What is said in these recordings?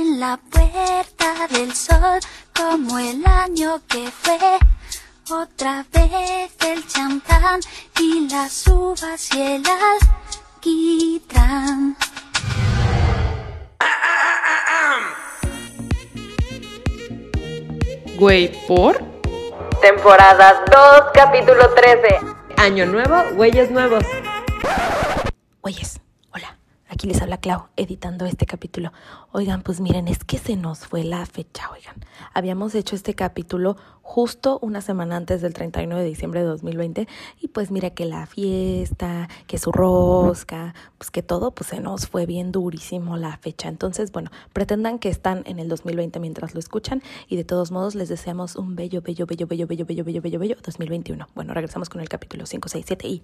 en la puerta del sol como el año que fue. Otra vez el champán y las uvas y el alquitrán. Güey, ¿por? Temporada 2, capítulo 13. Año nuevo, güeyes nuevos. Oyes, hola, aquí les habla Clau, editando este capítulo. Oigan, pues miren, es que se nos fue la fecha, oigan. Habíamos hecho este capítulo justo una semana antes del 31 de diciembre de 2020 y pues mira que la fiesta, que su rosca, pues que todo, pues se nos fue bien durísimo la fecha. Entonces, bueno, pretendan que están en el 2020 mientras lo escuchan y de todos modos les deseamos un bello, bello, bello, bello, bello, bello, bello, bello, bello 2021. Bueno, regresamos con el capítulo 5, 6, 7 y...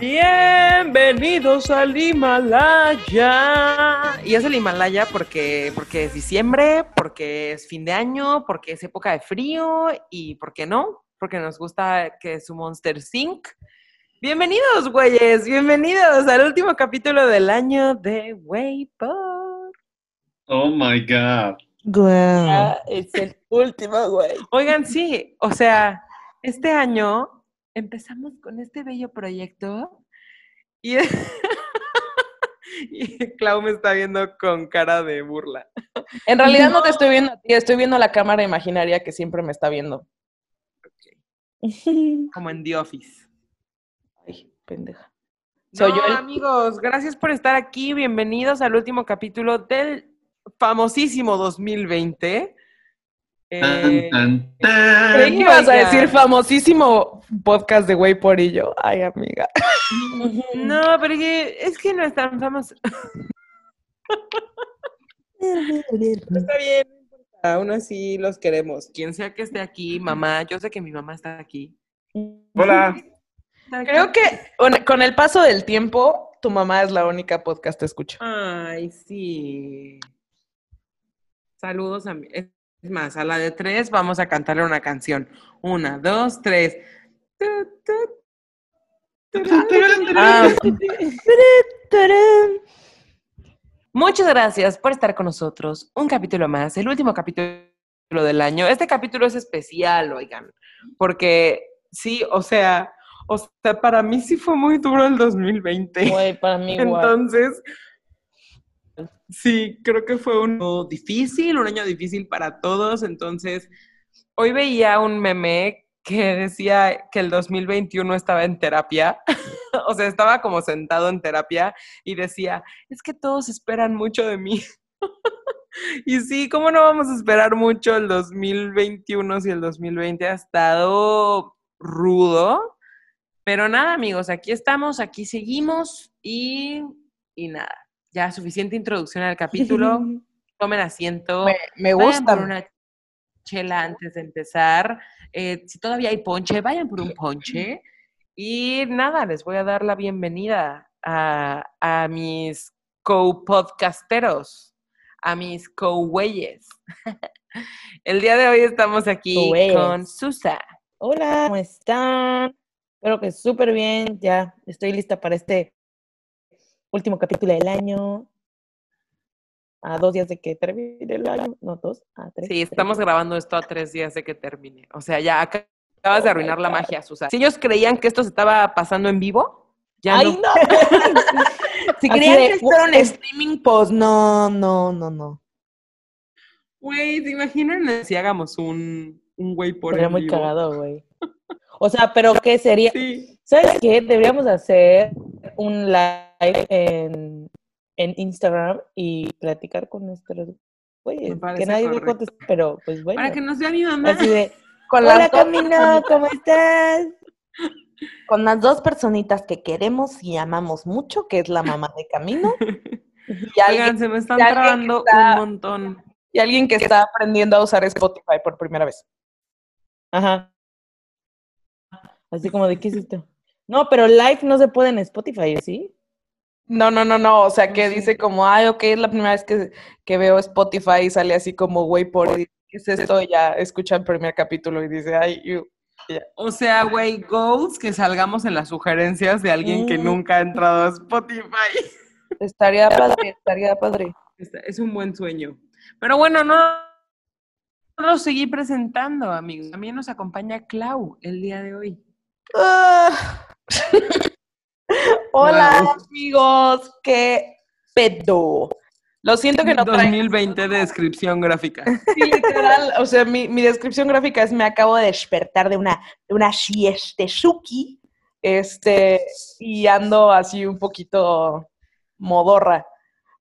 Bienvenidos al Himalaya. Y es el Himalaya porque, porque es diciembre, porque es fin de año, porque es época de frío y, ¿por qué no? Porque nos gusta que su Monster Sync. Bienvenidos, güeyes, bienvenidos al último capítulo del año de Waypod. Oh my God. Ya es el último, güey. Oigan, sí, o sea, este año empezamos con este bello proyecto y, y Clau me está viendo con cara de burla. En realidad no te estoy viendo a ti, estoy viendo la cámara imaginaria que siempre me está viendo. Como en The Office. Ay, pendeja. Soy Soy yo, el- amigos, gracias por estar aquí. Bienvenidos al último capítulo del famosísimo 2020. Eh, Tan, tan, tan. Creí que ibas a decir famosísimo podcast de Güey por y yo. Ay, amiga. no, pero es que no es tan famoso. Está bien, aún así los queremos. Quien sea que esté aquí, mamá, yo sé que mi mamá está aquí. Hola. Creo que con, el paso del tiempo, tu mamá es la única podcast que escucho. Ay, sí. Saludos a mi. Es más, a la de tres vamos a cantarle una canción. Una, dos, tres. Tu, tu, tururú. Ah, Muchas gracias por estar con nosotros. Un capítulo más, el último capítulo del año. Este capítulo es especial, oigan, porque sí, o sea, o sea, para mí sí fue muy duro el 2020. güey, para mí igual. Entonces, sí, creo que fue un año difícil, un año difícil para todos. Entonces, hoy veía un meme que decía que el 2021 estaba en terapia, o sea, estaba como sentado en terapia y decía, es que todos esperan mucho de mí. y sí, ¿cómo no vamos a esperar mucho el 2021 si el 2020 ha estado rudo? Pero nada, amigos, aquí estamos, aquí seguimos y, y nada, ya suficiente introducción al capítulo. Tomen asiento. Me, me gusta. por una chela antes de empezar. Eh, si todavía hay ponche, vayan por un ponche. Y nada, les voy a dar la bienvenida a, a mis co-podcasteros, a mis co-güeyes. El día de hoy estamos aquí con Susa. Hola, ¿cómo están? Espero que súper bien. Ya estoy lista para este último capítulo del año. A dos días de que termine el año. No, dos, a tres. Sí, tres. estamos grabando esto a tres días de que termine. O sea, ya ac- acabas de arruinar la magia, Susa. Si ellos creían que esto se estaba pasando en vivo, ya ¡Ay, no. no! si creían de, que esto era un streaming, pues no, no, no, no. Güey, ¿se imaginan si hagamos un, un güey por Sería en muy vivo? cagado, güey. O sea, pero ¿qué sería? Sí. ¿Sabes qué? Deberíamos hacer un live en, en Instagram y platicar con nuestros güeyes. Que nadie me correcto. conteste, pero pues bueno. Para que nos vea mi mamá. Así de, Con hola Camino, ¿cómo estás? con las dos personitas que queremos y amamos mucho, que es la mamá de Camino y Oigan, alguien, se me están trabando está- un montón. Y alguien que está aprendiendo a usar Spotify por primera vez. Ajá. Así como de, ¿qué es esto? No, pero live no se puede en Spotify, ¿sí? No, no, no, no. O sea, que dice como, ay, ok, es la primera vez que, que veo Spotify y sale así como, güey, por ¿qué es esto? Y ya escucha el primer capítulo y dice, ay, you. O sea, güey, goals que salgamos en las sugerencias de alguien que Mm. nunca ha entrado a Spotify. Estaría padre, estaría padre. Es un buen sueño. Pero bueno, no, no lo seguí presentando, amigos. También nos acompaña Clau el día de hoy. Ah. Hola, Wow. amigos, qué pedo. Lo siento que no traigo 2020 de descripción gráfica. Sí, literal, o sea, mi, mi descripción gráfica es me acabo de despertar de una, de una siestezuki, este, y ando así un poquito modorra.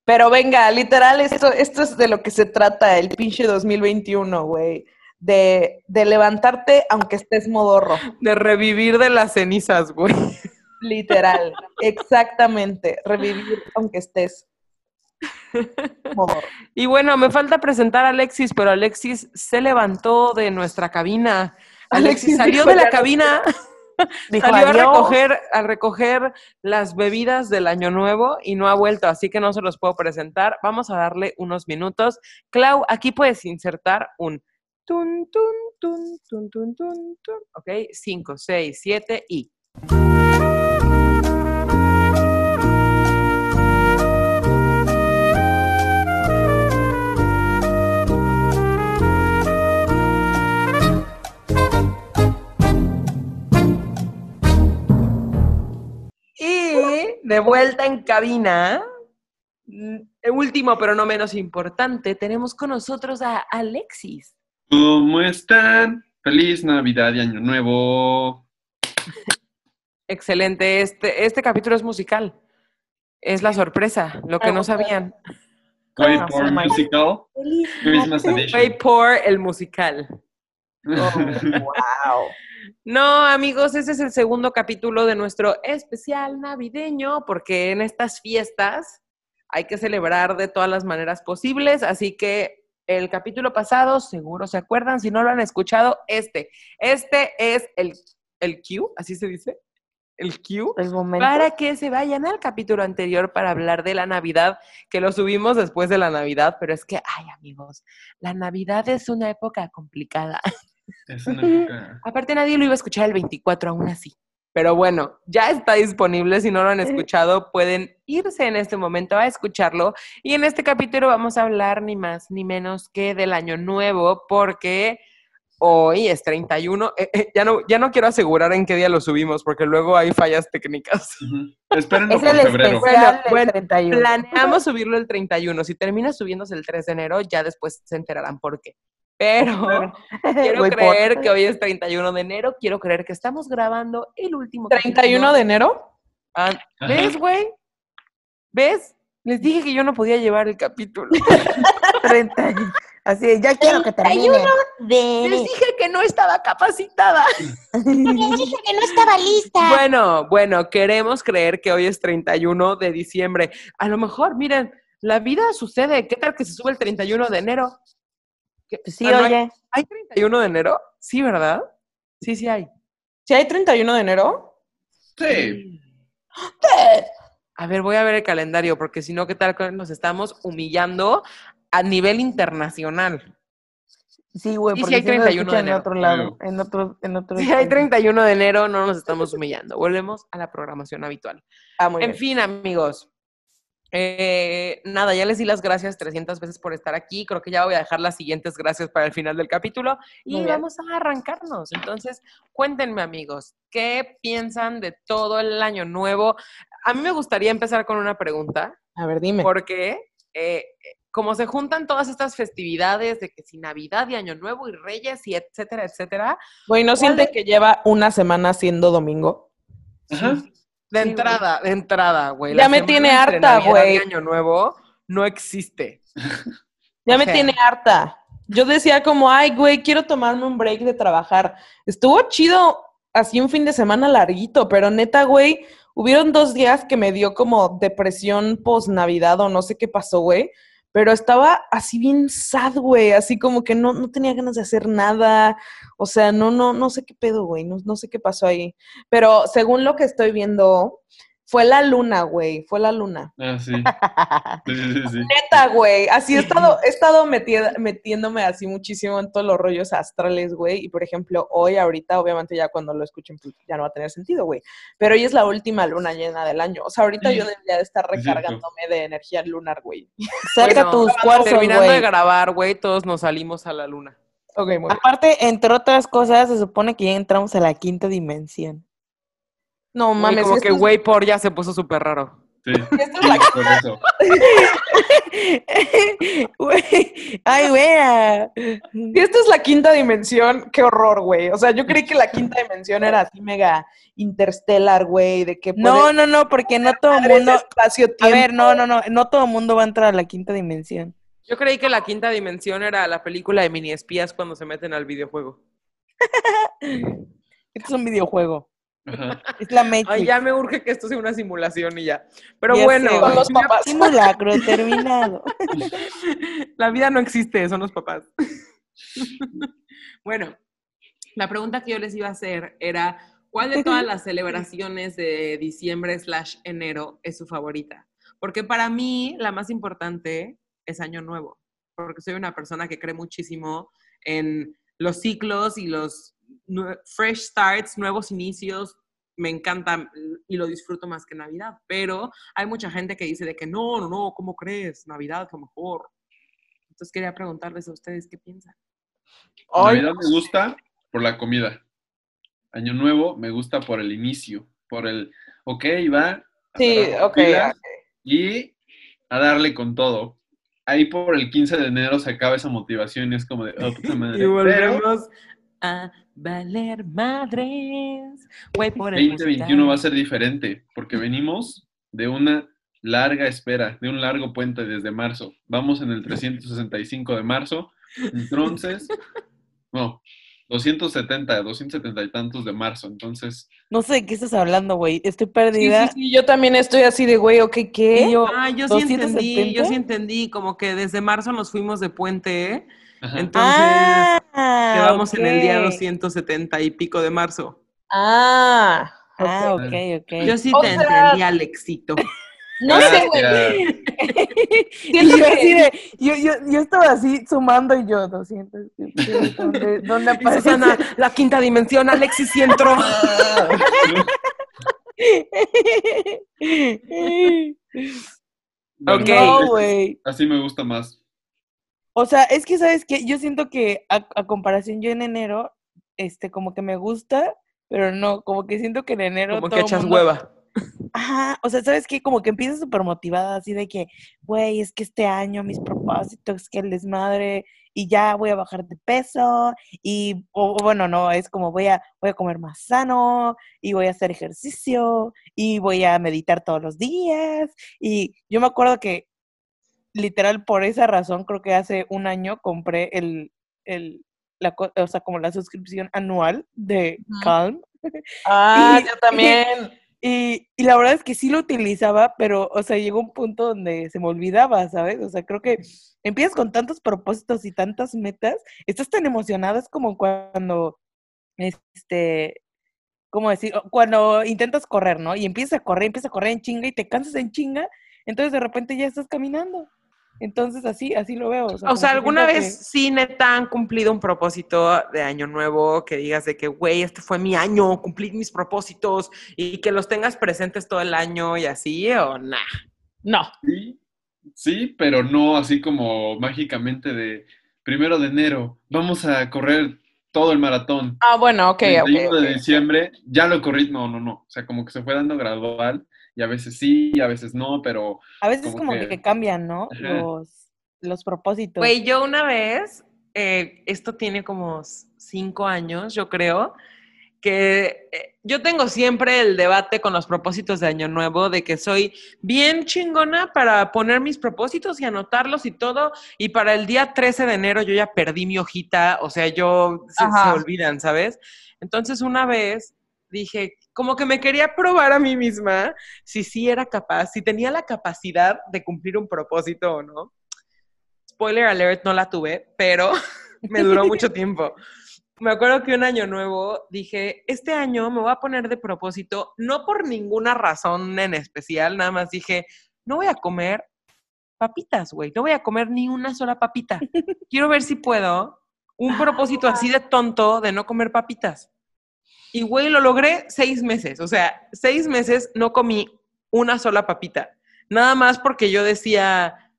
Pero venga, literal, esto, esto es de lo que se trata el pinche 2021, güey. De, de levantarte aunque estés modorro. De revivir de las cenizas, güey. Literal, exactamente. Revivir aunque estés. Y bueno, me falta presentar a Alexis, pero Alexis se levantó de nuestra cabina. Alexis Alexis salió de la "Ya no cabina, Dijo, salió a recoger, a recoger las bebidas del año nuevo y no ha vuelto, así que no se los puedo presentar. Vamos a darle unos minutos. Clau, aquí puedes insertar un tun, tun, tun, tun, tun, tun, tun. Ok, 5, 6, 7 y. de vuelta en cabina, mm, el último pero no menos importante, tenemos con nosotros a Alexis. ¿Cómo están? Feliz Navidad y Año Nuevo. Excelente, este, este capítulo es musical. Es la sorpresa, lo que no sabían. For oh Musical. Christmas Way Edition. por el musical. wow. No, amigos, ese es el segundo capítulo de nuestro especial navideño, porque en estas fiestas hay que celebrar de todas las maneras posibles, así que el capítulo pasado, seguro se acuerdan, si no lo han escuchado, este, este es el, el cue, así se dice, el cue, El momento. para que se vayan al capítulo anterior para hablar de la Navidad, que lo subimos después de la Navidad, pero es que, ay amigos, la Navidad es una época complicada. Es una Aparte nadie lo iba a escuchar el 24 aún así. Pero bueno, ya está disponible. Si no lo han escuchado, pueden irse en este momento a escucharlo. Y en este capítulo vamos a hablar ni más ni menos que del año nuevo, porque hoy es 31. Eh, eh, ya, no, ya no quiero asegurar en qué día lo subimos, porque luego hay fallas técnicas. Ujú. Espérenlo Es por el febrero. especial del Bueno, 31. Planeamos subirlo el 31. Si termina subiéndose el 3 de enero, ya después se enterarán por qué. Pero quiero Voy por- creer que hoy es 31 de enero. Quiero creer que estamos grabando el último. 31 de enero. Ah, ¿Ves, güey? ¿Ves? Les dije que yo no podía llevar el capítulo. 31. Así, ya quiero que termine. Les dije que no estaba capacitada. dije que no estaba lista. Bueno, bueno, queremos creer que hoy es 31 de diciembre. A lo mejor, miren, la vida sucede. ¿Qué tal que se sube el 31 de enero? ¿Qué- Sí, Ah, no hay- oye. ¿Hay 31 de enero? Sí, ¿verdad? Sí, sí hay. ¿Sí hay 31 de enero? Sí. A ver, voy a ver el calendario, porque si no, ¿qué tal nos estamos humillando a nivel internacional? Sí, güey, sí porque hay sí nos 31 de escuchan en enero. otro lado, en otro, en otro. Si hay 31 de enero, no nos estamos humillando. Volvemos a la programación habitual. Ah, muy En bien. fin, amigos. Eh, nada, ya les di las gracias 300 veces por estar aquí. Creo que ya voy a dejar las siguientes gracias para el final del capítulo. Y vamos a arrancarnos. Entonces, cuéntenme, amigos, ¿qué piensan de todo el año nuevo? A mí me gustaría empezar con una pregunta. A ver, dime. Porque eh, como se juntan todas estas festividades de que si Navidad y Año Nuevo y Reyes y etcétera, etcétera, Güey, ¿no ¿cuál sienten de- que lleva una semana siendo domingo? Ajá. De Sí, entrada, de entrada, güey. Ya la me tiene harta, güey. Año Nuevo no existe. Ya O me tiene harta. Yo decía como, ay, güey, quiero tomarme un break de trabajar. Estuvo chido así un fin de semana larguito, pero neta, güey, hubieron dos días que me dio como depresión post-Navidad o no sé qué pasó, güey. Pero estaba así bien sad, güey, así como que no, no tenía ganas de hacer nada. O sea, no, no, no sé qué pedo, güey, no, no sé qué pasó ahí. Pero según lo que estoy viendo, Fue la luna, güey. Fue la luna. Ah, sí. Sí, sí, sí. Neta, güey. Así he estado, he estado metida- metiéndome así muchísimo en todos los rollos astrales, güey. Y por ejemplo, hoy, ahorita, obviamente ya cuando lo escuchen, pues ya no va a tener sentido, güey. Pero hoy es la última luna llena del año. O sea, ahorita yo debería de estar recargándome de energía lunar, güey. Saca Bueno, tus cuarzos, Terminando de grabar, güey, todos nos salimos a la luna. Ok, muy bien. Aparte, entre otras cosas, se supone que ya entramos a la quinta dimensión. No mames, como que es- güey por ya se puso súper raro. Sí, esto es sí, la- por eso. Ay, güey. Si esta es la quinta dimensión, qué horror, güey. O sea, yo creí que la quinta dimensión era así mega interstellar, güey, de que No, no, no, porque no todo el mundo. espacio A ver, no, no, no, no todo el mundo va a entrar a la quinta dimensión. Yo creí que la quinta dimensión era la película de mini espías cuando se meten al videojuego. Esto es un videojuego. Ajá. Es la Matrix. Ay, ya me urge que esto sea una simulación y ya. Pero Ya bueno, sé, los papás. Simulacro terminado. la vida no existe, son los papás. bueno, la pregunta que yo les iba a hacer era, ¿cuál de todas las celebraciones de diciembre slash enero es su favorita? Porque para mí la más importante es Año Nuevo, porque soy una persona que cree muchísimo en los ciclos y los fresh starts, nuevos inicios. Me encanta y lo disfruto más que Navidad, pero hay mucha gente que dice de que no, no, no, ¿cómo crees? Navidad es lo mejor. Entonces quería preguntarles a ustedes qué piensan. Ay, Navidad me gusta por la comida. Año Nuevo me gusta por el inicio, por el, ok, va. Sí, ok. Y a darle con todo. Ahí por el 15 de enero se acaba esa motivación y es como de, oh, puta madre. Y Pero volvemos a valer madres. Güey, por el 2021 va a ser diferente porque venimos de una larga espera, de un largo puente desde marzo. Vamos en el 365 de marzo. Entonces, no, 270, 270 y tantos de marzo. Entonces, No sé de qué estás hablando, güey. Estoy Sí, perdida. sí, sí, yo también estoy así de, güey, ok, ¿qué? Yo, Ah, yo sí entendí, yo 270? sí entendí, como que desde marzo nos fuimos de puente, ajá. entonces ah, quedamos en el día ok. 270 y pico de marzo. Ah, Ah, ok. ok, ok. Yo sí O te sea- entendí, Alexito. No sé, güey. Yo que- yo, yo, yo estaba así sumando y yo 200. ¿Dónde, dónde aparece? Susana, la quinta dimensión, Alexis sí entró. Ok. No. Así me gusta más. O sea, es que, ¿sabes qué? Yo siento que a, a comparación yo en enero, este, como que me gusta, pero no, como que siento que en enero Como todo que echas mundo- hueva. Ajá, o sea, ¿sabes qué? Como que empieza súper motivada, así de que, güey, es que este año mis propósitos, que el desmadre, y ya voy a bajar de peso, y, o bueno, no, es como voy a, voy a comer más sano, y voy a hacer ejercicio, y voy a meditar todos los días, y yo me acuerdo que, literal, por esa razón, creo que hace un año compré el, el, la, o sea, como la suscripción anual de. Calm, Ah, Y- yo también. y, y la verdad es que sí lo utilizaba, pero, o sea, llegó un punto donde se me olvidaba, ¿sabes? O sea, creo que empiezas con tantos propósitos y tantas metas, estás tan emocionada, es como cuando, este, ¿cómo decir? Cuando intentas correr, ¿no? Y empiezas a correr, empiezas a correr en chinga y te cansas en chinga, entonces de repente ya estás caminando. Entonces así, así lo veo. O sea, que ¿alguna vez sí, neta, han cumplido un propósito de año nuevo que digas de que, güey, este fue mi año, cumplí mis propósitos y que los tengas presentes todo el año y así o nah? No. Sí, sí, pero no así como mágicamente de primero de enero, vamos a correr todo el maratón. Ah, bueno, ok, ok. 31 de diciembre, ya lo corrí, no, no, no. O sea, como que se fue dando gradual y a veces sí, a veces no, pero A veces como como que, que- cambian, ¿no? Los, los propósitos. Güey, yo una vez, eh, esto tiene como cinco años, yo creo, que eh, yo tengo siempre el debate con los propósitos de Año Nuevo, de que soy bien chingona para poner mis propósitos y anotarlos y todo, y para el día 13 de enero yo ya perdí mi hojita, o sea, yo se, olvidan, ¿sabes? Entonces una vez dije, como que me quería probar a mí misma si sí era capaz, si tenía la capacidad de cumplir un propósito o no. Spoiler alert, no la tuve, pero me duró mucho tiempo. me acuerdo que un año nuevo dije, este año me voy a poner de propósito, no por ninguna razón en especial, nada más dije, no voy a comer papitas, güey, no voy a comer ni una sola papita. Quiero ver si puedo un propósito así de tonto de no comer papitas. Y, güey, lo logré seis meses. O sea, seis meses no comí una sola papita. Nada más porque yo decía,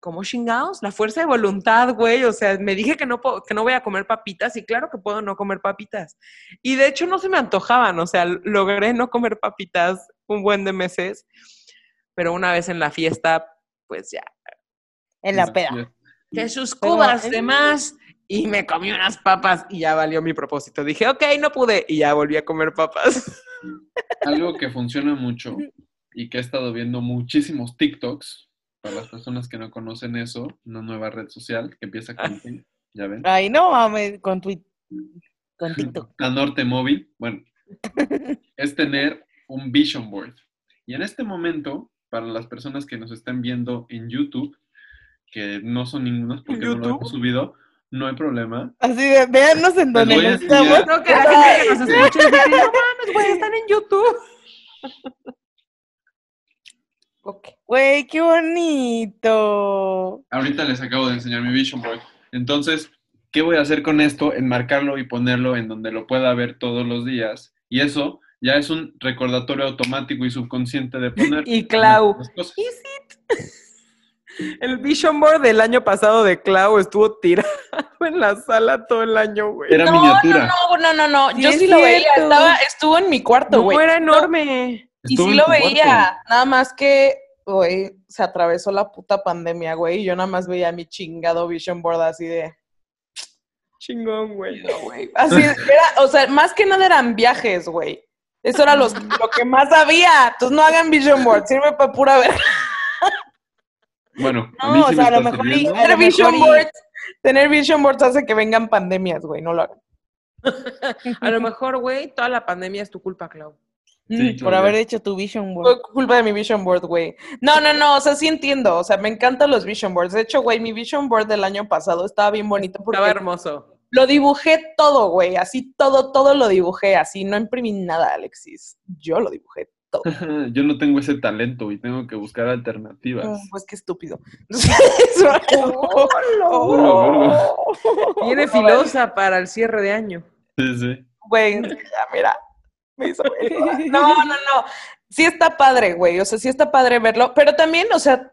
¿cómo chingados? La fuerza de voluntad, güey. O sea, me dije que no, puedo- que no voy a comer papitas y claro que puedo no comer papitas. Y de hecho no se me antojaban. O sea, logré no comer papitas un buen de meses. Pero una vez en la fiesta, pues ya, En la peda. que sus cubas de más y me comí unas papas y ya valió mi propósito. Dije, ok, no pude y ya volví a comer papas. Algo que funciona mucho y que he estado viendo muchísimos TikToks, para las personas que no conocen eso, una nueva red social que empieza con T, ya ven, Ay, no mames, con tu con TikTok. la Norte Móvil, bueno, es tener un vision board. Y en este momento, para las personas que nos estén viendo en YouTube, que no son ningunas porque no lo hemos subido, no hay problema. Así de, véannos en donde nos estamos. No, que la gente que nos escucha dice, no mames, güey, están en YouTube. Güey, qué bonito. Ahorita les acabo de enseñar mi vision board. Entonces, ¿qué voy a hacer con esto? Enmarcarlo y ponerlo en donde lo pueda ver todos los días. Y eso ya es un recordatorio automático y subconsciente de poner. Y Clau, las cosas. ¿is it? El vision board del año pasado de Clau estuvo tirado en la sala todo el año, güey. Era No, miniatura. No, no, no, no. Sí Yo es sí lo veía. Estaba, estuvo en mi cuarto, No, güey. era No, enorme. y sí lo cuarto. veía. Nada más que, güey, se atravesó la puta pandemia, güey. Y yo nada más veía mi chingado vision board así de. Chingón, güey. No, güey. Así era, o sea, más que nada eran viajes, güey. Eso era los, lo que más había. Entonces no hagan vision board, sirve para pura ver. Bueno, a No, mí o sea, a lo mejor y- Tener vision y- boards, tener vision boards hace que vengan pandemias, güey. No lo hagan. A lo mejor, güey, toda la pandemia es tu culpa, Clau. Sí, Mm, por haber hecho tu vision board. Fue culpa de mi vision board, güey. No, no, no, o sea, sí entiendo. O sea, me encantan los vision boards. De hecho, güey, mi vision board del año pasado estaba bien bonito porque Estaba hermoso. lo dibujé todo, güey. Así todo, todo lo dibujé. Así no imprimí nada, Alexis. Yo lo dibujé todo. Yo no tengo ese talento y tengo que buscar alternativas. Pues qué estúpido. Oh, Viene filosa para el cierre de año. Sí, sí. Güey, ya, mira. Me hizo. No, no, no. Sí está padre, güey. O sea, sí está padre verlo. Pero también, o sea,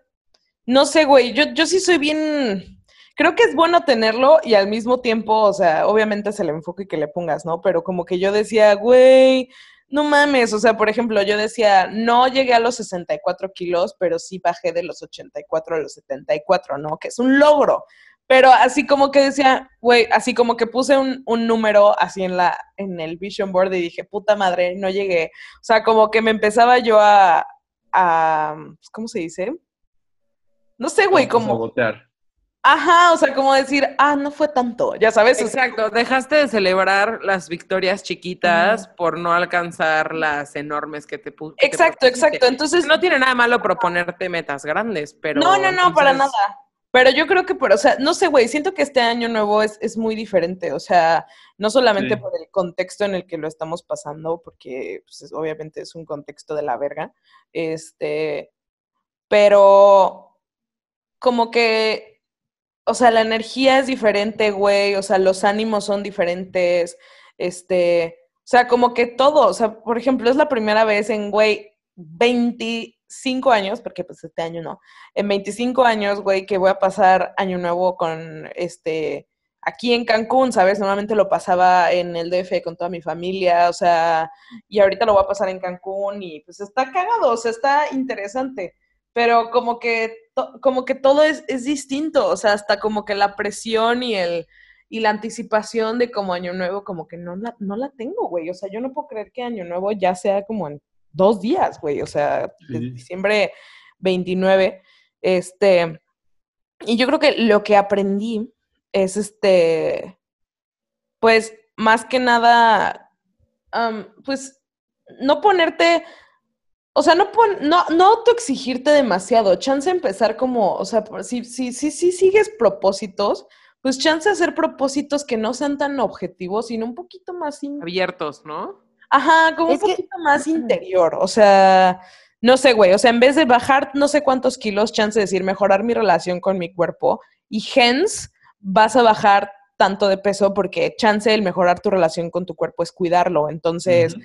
no sé, güey. Yo, yo sí soy bien. Creo que es bueno tenerlo y al mismo tiempo, o sea, obviamente es el enfoque que le pongas, ¿no? Pero como que yo decía, güey, no mames. O sea, por ejemplo, yo decía, no llegué a los 64 kilos, pero sí bajé de los 84 a los 74, ¿no? Que es un logro. Pero así como que decía, güey, así como que puse un, un número así en la, en el vision board y dije, puta madre, no llegué. O sea, como que me empezaba yo a, a ¿cómo se dice? No sé, güey, como, Sabotear. Ajá, o sea, como decir, ah, no fue tanto, ya sabes. O sea, Exacto, dejaste de celebrar las victorias chiquitas por no alcanzar las enormes que te pu- que te exacto, exacto. Entonces, No tiene nada malo proponerte metas grandes, pero... no, no, no, para nada. Pero yo creo que, por, o sea, no sé, güey, siento que este año nuevo es, es muy diferente, o sea, no solamente Sí. por el contexto en el que lo estamos pasando, porque pues, es- obviamente es un contexto de la verga, este, pero como que, o sea, la energía es diferente, güey, o sea, los ánimos son diferentes, este, o sea, como que todo, o sea, por ejemplo, es la primera vez en, güey, 25 años, porque pues este año no, en 25 años, güey, que voy a pasar año nuevo con, este, aquí en Cancún, ¿sabes? Normalmente lo pasaba en el DF con toda mi familia, o sea, y ahorita lo voy a pasar en Cancún y pues está cagado, o sea, está interesante, pero como que, como que todo es, es distinto, o sea, hasta como que la presión y el y la anticipación de como año nuevo, como que no la, no la tengo, güey, o sea, yo no puedo creer que año nuevo ya sea como en dos días, güey, o sea, Sí. diciembre 29, este, y yo creo que lo que aprendí es este, pues más que nada, pues no ponerte, o sea, no, pon, no, no autoexigirte demasiado, chance empezar como, o sea, si, si, si, si sigues propósitos, pues chance hacer propósitos que no sean tan objetivos, sino un poquito más in- Abiertos, ¿no? Ajá, como Es un que- poquito más interior. O sea, no sé, güey. O sea, en vez de bajar no sé cuántos kilos, chance de decir mejorar mi relación con mi cuerpo. Y hence vas a bajar tanto de peso porque chance el mejorar tu relación con tu cuerpo es cuidarlo. Entonces.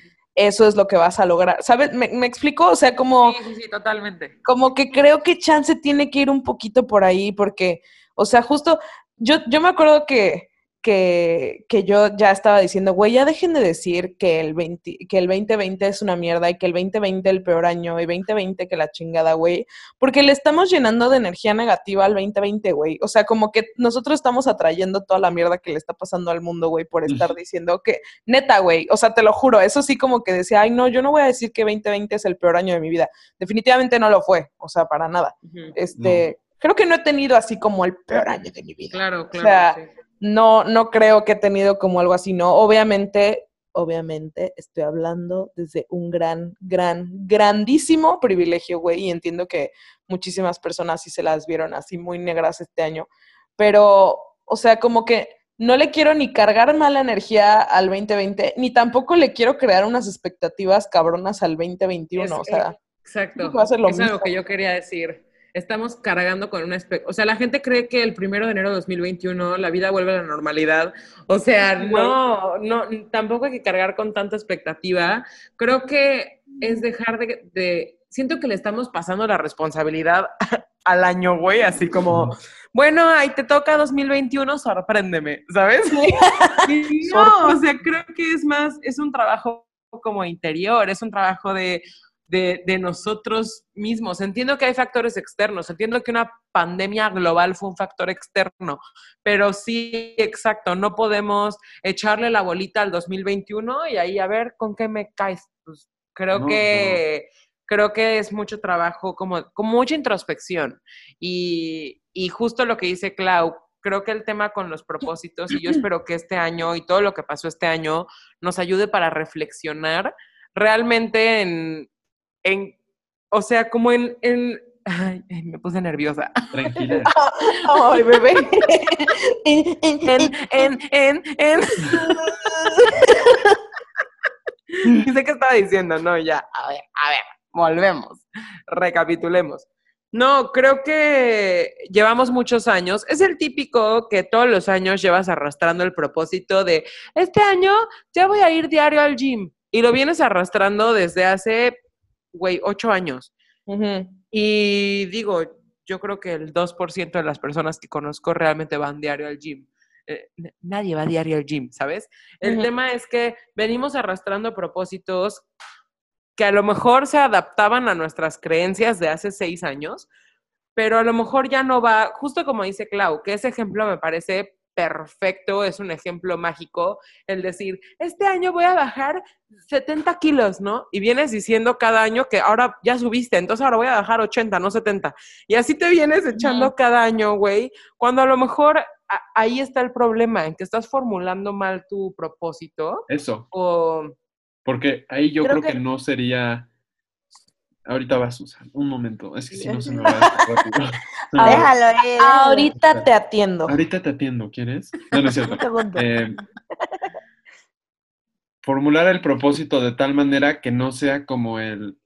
Eso es lo que vas a lograr. ¿Sabes? ¿Me, me explico? O sea, como Sí, sí, sí, totalmente. como que creo que Chance tiene que ir un poquito por ahí, porque, o sea, justo, yo, yo me acuerdo que, que, que yo ya estaba diciendo, güey, ya dejen de decir que el, 20, que el 2020 es una mierda y que el 2020 es el peor año y 2020 que la chingada, güey, porque le estamos llenando de energía negativa al 2020, güey. O sea, como que nosotros estamos atrayendo toda la mierda que le está pasando al mundo, güey, por estar diciendo que, neta, güey, o sea, te lo juro, eso sí como que decía, ay, no, yo no voy a decir que 2020 es el peor año de mi vida. Definitivamente no lo fue, o sea, para nada. Este, creo que no he tenido así como el peor año de mi vida. Claro, claro. sea, sí. No, no creo que he tenido como algo así, no. Obviamente, obviamente estoy hablando desde un gran, gran, grandísimo privilegio, güey, y entiendo que muchísimas personas sí se las vieron así muy negras este año, pero, o sea, como que no le quiero ni cargar mala energía al 2020, ni tampoco le quiero crear unas expectativas cabronas al 2021, Es- o sea, Exacto. creo que va a ser lo es algo mismo. que yo quería decir. Estamos cargando con una... O sea, la gente cree que el primero de enero de 2021 la vida vuelve a la normalidad. O sea, no, no, tampoco hay que cargar con tanta expectativa. Creo que es dejar de... de- siento que le estamos pasando la responsabilidad al año, güey, así como, bueno, ahí te toca 2021, sorpréndeme, ¿sabes? No, o sea, creo que es más, es un trabajo como interior, es un trabajo de, de, de nosotros mismos. Entiendo que hay factores externos, entiendo que una pandemia global fue un factor externo, pero sí, exacto, no podemos echarle la bolita al 2021 y ahí a ver con qué me caes. Pues creo No, que... Creo que es mucho trabajo, como, como mucha introspección. Y, y justo lo que dice Clau, creo que el tema con los propósitos, y yo espero que este año y todo lo que pasó este año nos ayude para reflexionar realmente en, en o sea, como en, en ay, ay, me puse nerviosa. Tranquila. ay, bebé. En, en, en, en. Y sé qué estaba diciendo, no, ya, a ver, a ver, volvemos, recapitulemos. No, creo que llevamos muchos años. Es el típico que todos los años llevas arrastrando el propósito de, este año ya voy a ir diario al gym. Y lo vienes arrastrando desde hace, güey, ocho años. Y digo, yo creo que el 2% de las personas que conozco realmente van diario al gym. Eh, nadie va diario al gym, ¿sabes? El tema es que venimos arrastrando propósitos que a lo mejor se adaptaban a nuestras creencias de hace seis años, pero a lo mejor ya no va, justo como dice Clau, que ese ejemplo me parece perfecto, es un ejemplo mágico, el decir, este año voy a bajar 70 kilos, ¿no? Y vienes diciendo cada año que ahora ya subiste, entonces ahora voy a bajar 80, no 70. Y así te vienes echando cada año, güey, cuando a lo mejor ahí está el problema, en que estás formulando mal tu propósito Eso. o... Porque ahí yo Creo creo, que... que- no sería. Ahorita va Susan. Un momento. Es que si no se me va rápido. No, Déjalo ir. Ahorita te atiendo. Ahorita te atiendo, ¿quieres? No, no es cierto. Eh, formular el propósito de tal manera que no sea como el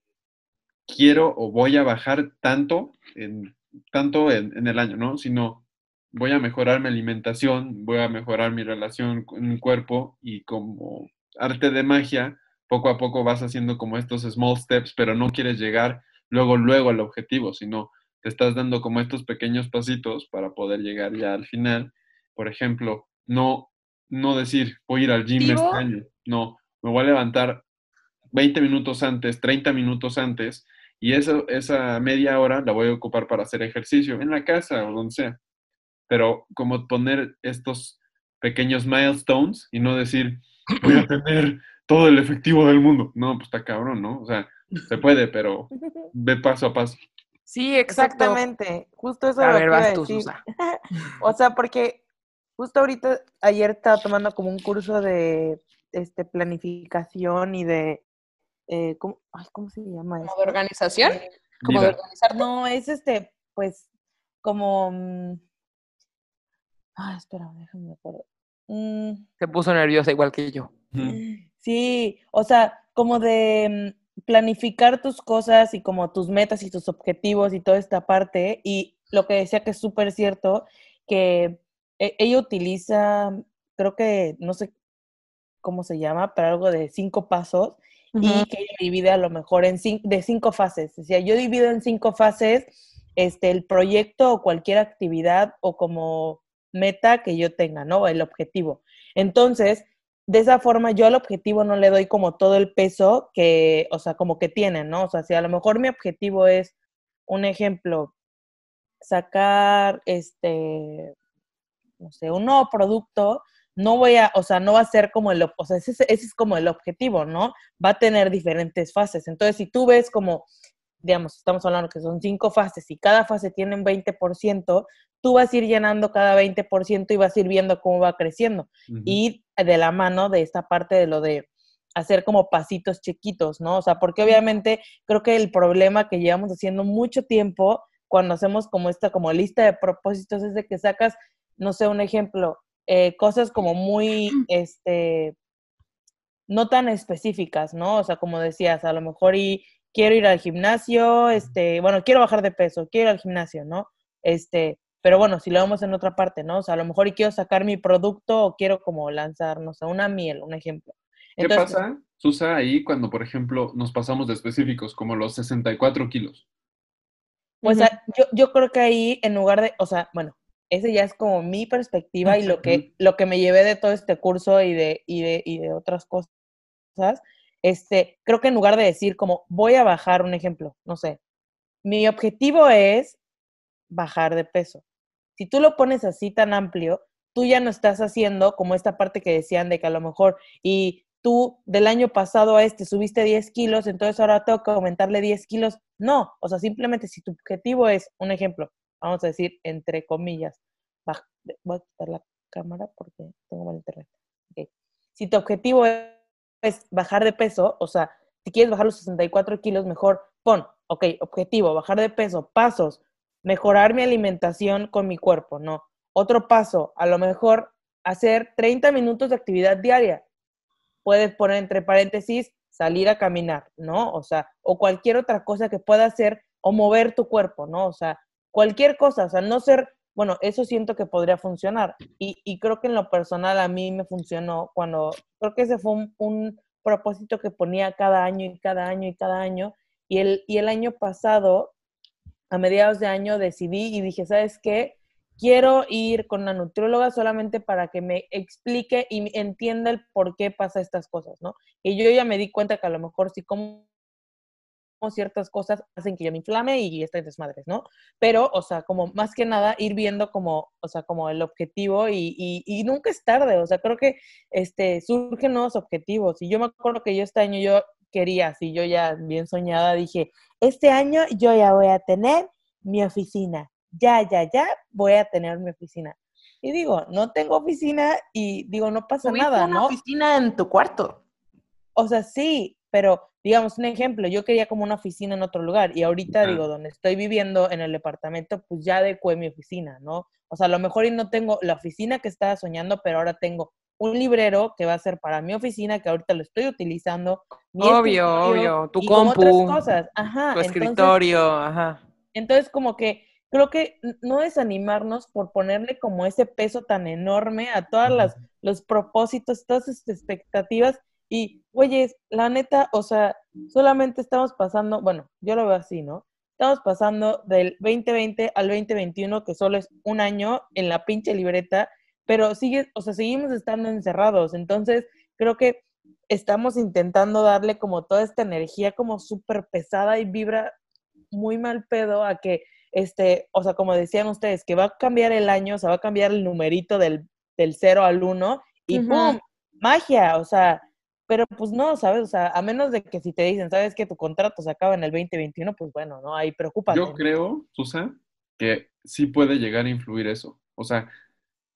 quiero o voy a bajar tanto en, tanto en, en el año, ¿no? Sino voy a mejorar mi alimentación, voy a mejorar mi relación con mi cuerpo y como arte de magia, poco a poco vas haciendo como estos small steps, pero no quieres llegar luego, luego al objetivo, sino te estás dando como estos pequeños pasitos para poder llegar ya al final. Por ejemplo, no, no decir voy a ir al gym este año, no, me voy a levantar 20 minutos antes, 30 minutos antes, y eso, esa media hora la voy a ocupar para hacer ejercicio en la casa o donde sea. Pero como poner estos pequeños milestones y no decir voy a tener todo el efectivo del mundo. No, pues está cabrón, ¿no? O sea, se puede, pero ve paso a paso. Sí, exacto. Exactamente, justo eso A lo ver, que vas a tú, decir. Susa. O sea, porque justo ahorita, ayer estaba tomando como un curso de este, planificación y de, eh, ¿cómo, ay, ¿cómo se llama ¿Como esto? de organización? Como de organizar. No, es este, pues, como, mm, Ah, espera, déjame me acuerdo. Mm, Se puso nerviosa igual que yo. Ujú. Sí, o sea, como de mm, planificar tus cosas y como tus metas y tus objetivos y toda esta parte. Y lo que decía que es súper cierto, que e- ella utiliza, creo que, no sé cómo se llama, pero algo de cinco pasos y que ella divide a lo mejor en cin- de cinco fases. O sea, yo divido en cinco fases este, el proyecto o cualquier actividad o como meta que yo tenga, ¿no? El objetivo. Entonces, de esa forma yo al objetivo no le doy como todo el peso que, o sea, como que tiene, ¿no? O sea, si a lo mejor mi objetivo es, un ejemplo, sacar, este, no sé, un nuevo producto, no voy a, o sea, no va a ser como el, o sea, ese, es- ese es como el objetivo, ¿no? Va a tener diferentes fases. Entonces, si tú ves como, digamos, estamos hablando que son cinco fases y cada fase tiene un 20%, tú vas a ir llenando cada 20% y vas a ir viendo cómo va creciendo y de la mano de esta parte de lo de hacer como pasitos chiquitos, ¿no? O sea, porque obviamente creo que el problema que llevamos haciendo mucho tiempo cuando hacemos como esta como lista de propósitos es de que sacas, no sé, un ejemplo, eh, cosas como muy, este, no tan específicas, ¿no? O sea, como decías, a lo mejor y quiero ir al gimnasio, este, bueno, quiero bajar de peso, quiero ir al gimnasio, ¿no? Este, pero bueno, si lo vemos en otra parte, ¿no? O sea, a lo mejor y quiero sacar mi producto o quiero como lanzar, no sé, una miel, un ejemplo. ¿Qué Entonces, pasa, Susa, ahí cuando, por ejemplo, nos pasamos de específicos, como los 64 kilos? Pues a- yo, yo creo que ahí, en lugar de, o sea, bueno, ese ya es como mi perspectiva y lo que, lo que me llevé de todo este curso y de, y de, y de otras cosas, este, creo que en lugar de decir como voy a bajar un ejemplo, no sé, mi objetivo es bajar de peso. Si tú lo pones así tan amplio, tú ya no estás haciendo como esta parte que decían de que a lo mejor y tú del año pasado a este subiste 10 kilos, entonces ahora tengo que aumentarle 10 kilos. No, o sea, simplemente si tu objetivo es, un ejemplo, vamos a decir, entre comillas, voy a quitar la cámara porque tengo mal internet. Ok. Si tu objetivo es bajar de peso, o sea, si quieres bajar los 64 kilos, mejor pon, ok, objetivo, bajar de peso, pasos, mejorar mi alimentación con mi cuerpo, ¿no? Otro paso, a lo mejor hacer 30 minutos de actividad diaria. Puedes poner entre paréntesis salir a caminar, ¿no? O sea, o cualquier otra cosa que pueda hacer o mover tu cuerpo, ¿no? O sea, cualquier cosa, o sea, no ser, bueno, eso siento que podría funcionar. Y, y creo que en lo personal a mí me funcionó cuando, creo que ese fue un, un propósito que ponía cada año y cada año y cada año. Y el, y el año pasado, a mediados de año, decidí y dije, ¿sabes qué? Quiero ir con una nutrióloga solamente para que me explique y entienda el por qué pasa estas cosas, ¿no? Y yo ya me di cuenta que a lo mejor si como ciertas cosas hacen que yo me inflame y estas desmadres, ¿no? Pero, o sea, como más que nada ir viendo como, o sea, como el objetivo y, y, y nunca es tarde, o sea, creo que este, surgen nuevos objetivos. Y yo me acuerdo que yo este año yo quería, así yo ya bien soñada, dije, este año yo ya voy a tener mi oficina, ya, ya, ya voy a tener mi oficina. Y digo, no tengo oficina y digo, no pasa nada, una ¿no? oficina en tu cuarto. O sea, sí, pero digamos un ejemplo, yo quería como una oficina en otro lugar y ahorita Ah. digo, donde estoy viviendo en el departamento, pues ya adecué mi oficina, ¿no? O sea, a lo mejor y no tengo la oficina que estaba soñando, pero ahora tengo un librero que va a ser para mi oficina, que ahorita lo estoy utilizando. mi Obvio, obvio. Tu y como otras compu, cosas. Ajá. tu entonces- escritorio, ajá. entonces, como que creo que no desanimarnos por ponerle como ese peso tan enorme a todas las los propósitos, todas esas expectativas. Y, oye, la neta, o sea, solamente estamos pasando, bueno, yo lo veo así, ¿no? Estamos pasando del 2020 al 2021, que solo es un año en la pinche libreta, pero sigue, o sea, seguimos estando encerrados. Entonces, creo que estamos intentando darle como toda esta energía como súper pesada y vibra muy mal pedo a que, este, o sea, como decían ustedes, que va a cambiar el año, o sea, va a cambiar el numerito del, del 0 al 1 y Ujú. ¡pum! Magia, o sea, pero pues no, ¿sabes? O sea, a menos de que si te dicen, ¿sabes que tu contrato se acaba en el 2021? Pues bueno, ¿no? Ahí preocúpate. Yo creo, Susa, que sí puede llegar a influir eso. O sea,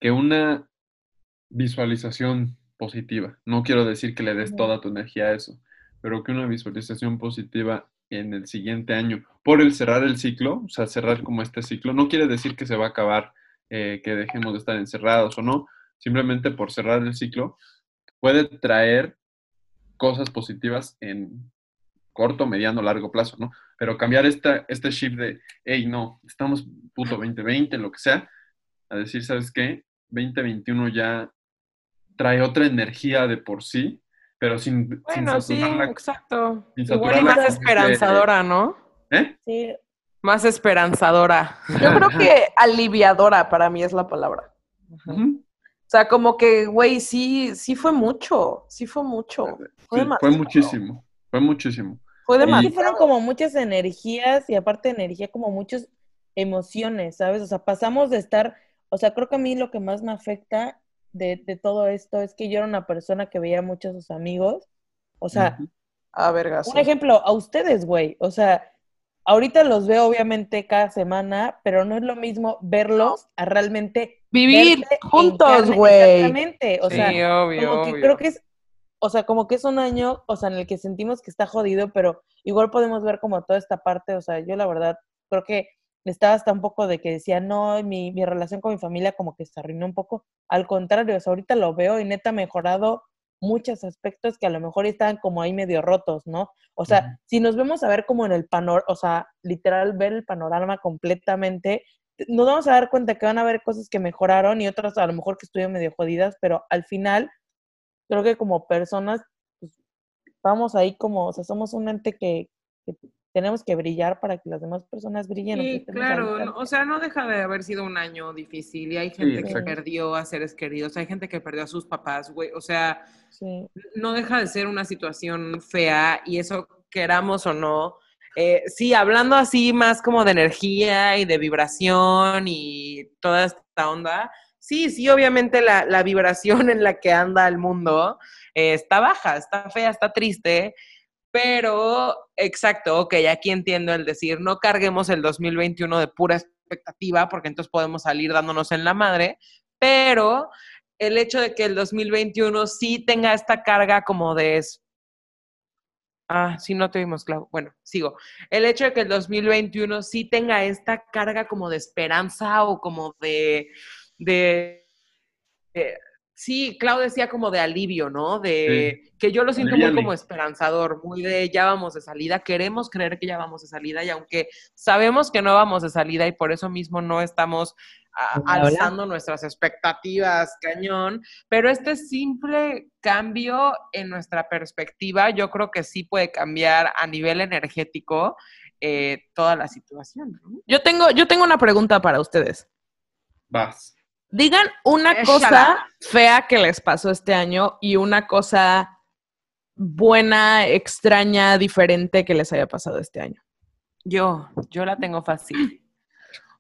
que una visualización positiva, no quiero decir que le des toda tu energía a eso, pero que una visualización positiva en el siguiente año, por el cerrar el ciclo, o sea, cerrar como este ciclo, no quiere decir que se va a acabar eh, que dejemos de estar encerrados o no, simplemente por cerrar el ciclo, puede traer cosas positivas en corto, mediano, largo plazo, ¿no? Pero cambiar esta, este shift de, hey, no, estamos puto 2020, lo que sea, a decir, ¿sabes qué? 2021 ya trae otra energía de por sí, pero sin, sin Bueno, sí, saturarla- exacto. sin Igual y saturarla más esperanzadora, ¿no? ¿Eh? Sí, Más esperanzadora. Yo creo que aliviadora para mí es la palabra. O sea, como que, güey, sí, sí fue mucho, sí fue mucho. Fue, Sí, fue muchísimo, fue muchísimo. Fue demasiado. fueron como muchas energías y aparte de energía, como muchas emociones, ¿sabes? O sea, pasamos de estar, o sea, creo que a mí lo que más me afecta de, de todo esto es que yo era una persona que veía mucho a sus amigos. O sea, Ujú. A verga, sí. un ejemplo, a ustedes, güey. O sea, ahorita los veo obviamente cada semana, pero no es lo mismo verlos a realmente Vivir juntos, güey. Exactamente. O sí, sea, obvio, como que obvio. creo que es, o sea, como que es un año, o sea, en el que sentimos que está jodido, pero igual podemos ver como toda esta parte, o sea, yo la verdad creo que estaba hasta un poco de que decía, no, mi, mi relación con mi familia como que se arruinó un poco, al contrario, o sea, ahorita lo veo y neta ha mejorado muchos aspectos que a lo mejor estaban como ahí medio rotos, ¿no? O sea, si nos vemos a ver como en el panorama, o sea, literal ver el panorama completamente, nos vamos a dar cuenta que van a haber cosas que mejoraron y otras a lo mejor que estuvieron medio jodidas, pero al final creo que como personas, pues, vamos ahí como, o sea, somos un ente que, que tenemos que brillar para que las demás personas brillen. Sí, claro, no- o sea, no deja de haber sido un año difícil y hay gente que exacto. perdió a seres queridos, hay gente que perdió a sus papás, güey, o sea, sí. no deja de ser una situación fea y eso queramos o no. Eh, sí, hablando así más como de energía y de vibración y toda esta onda, sí, sí, obviamente la, la vibración en la que anda el mundo eh, está baja, está fea, está triste, pero exacto, ok, aquí entiendo el decir, no carguemos el 2021 de pura expectativa porque entonces podemos salir dándonos en la madre, pero el hecho de que el 2021 sí tenga esta carga como de... Ah, sí, no te vimos, Clau. Bueno, sigo. El hecho de que el 2021 sí tenga esta carga como de esperanza o como de... de, de- sí, Clau decía como de alivio, ¿no? De que yo lo siento muy como esperanzador, muy de ya vamos de salida, queremos creer que ya vamos de salida y aunque sabemos que no vamos de salida y por eso mismo no estamos ah, alzando nuestras expectativas cañón, pero este simple cambio en nuestra perspectiva yo creo que sí puede cambiar a nivel energético eh, toda la situación. ¿no? Yo tengo, yo tengo una pregunta para ustedes. Vas. Digan una cosa fea que les pasó este año y una cosa buena, extraña, diferente que les haya pasado este año. Yo, yo la tengo fácil.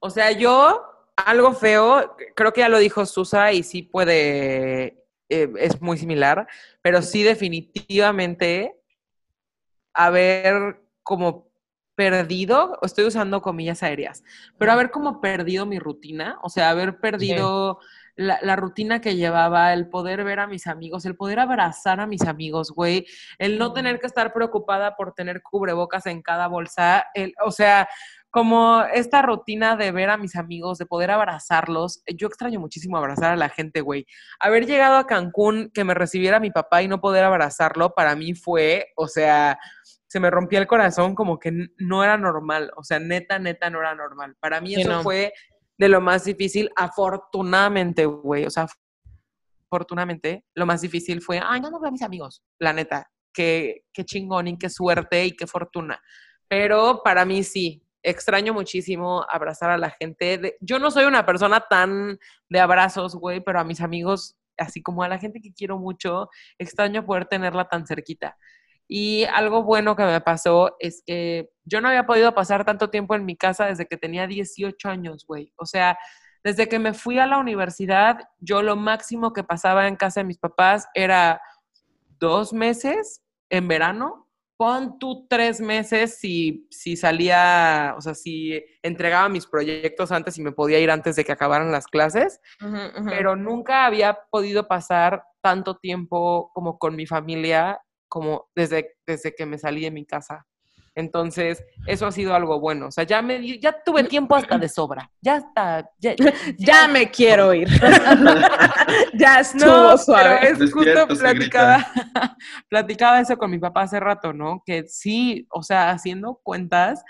O sea, yo, algo feo, creo que ya lo dijo Susa y sí puede, eh, es muy similar, pero sí definitivamente haber como perdido, estoy usando comillas aéreas, pero haber como perdido mi rutina, o sea, haber perdido la, la rutina que llevaba, el poder ver a mis amigos, el poder abrazar a mis amigos, güey, el no tener que estar preocupada por tener cubrebocas en cada bolsa, el, o sea, como esta rutina de ver a mis amigos, de poder abrazarlos. Yo extraño muchísimo abrazar a la gente, güey. Haber llegado a Cancún, que me recibiera mi papá y no poder abrazarlo, para mí fue, o sea, se me rompía el corazón como que no era normal. O sea, neta, neta, no era normal. Para mí Sí, eso no. fue de lo más difícil, afortunadamente, güey. O sea, afortunadamente, lo más difícil fue, ay, no, no veo a mis amigos. La neta, qué, qué chingón y qué suerte y qué fortuna. Pero para mí sí, extraño muchísimo abrazar a la gente. Yo no soy una persona tan de abrazos, güey, pero a mis amigos, así como a la gente que quiero mucho, extraño poder tenerla tan cerquita. Y algo bueno que me pasó es que yo no había podido pasar tanto tiempo en mi casa desde que tenía 18 años, güey. O sea, desde que me fui a la universidad, yo lo máximo que pasaba en casa de mis papás era dos meses en verano. Pon tú tres meses si, si salía, o sea, si entregaba mis proyectos antes y me podía ir antes de que acabaran las clases pero nunca había podido pasar tanto tiempo como con mi familia como desde, desde que me salí de mi casa. Entonces, eso ha sido algo bueno. O sea, ya me ya tuve tiempo hasta de sobra. Ya está. Ya, Ya me quiero ir. ya estuvo no, suave. pero es Despierta, justo platicaba, platicaba eso con mi papá hace rato, ¿no? Que sí, o sea, haciendo cuentas,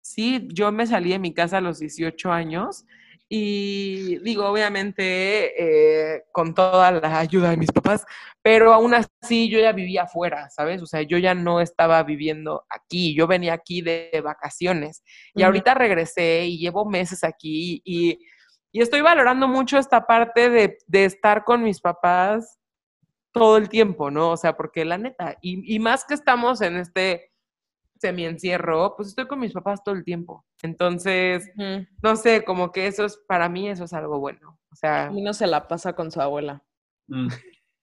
sí, yo me salí de mi casa a los 18 años y digo, obviamente, eh, con toda la ayuda de mis papás, pero aún así yo ya vivía afuera, ¿sabes? O sea, yo ya no estaba viviendo aquí, yo venía aquí de vacaciones y ahorita regresé y llevo meses aquí y, y estoy valorando mucho esta parte de, de estar con mis papás todo el tiempo, ¿no? O sea, porque la neta, y, y más que estamos en este semi-encierro, pues estoy con mis papás todo el tiempo. Entonces, no sé, como que eso es, para mí eso es algo bueno. O sea, A mí no se la pasa con su abuela. Mm,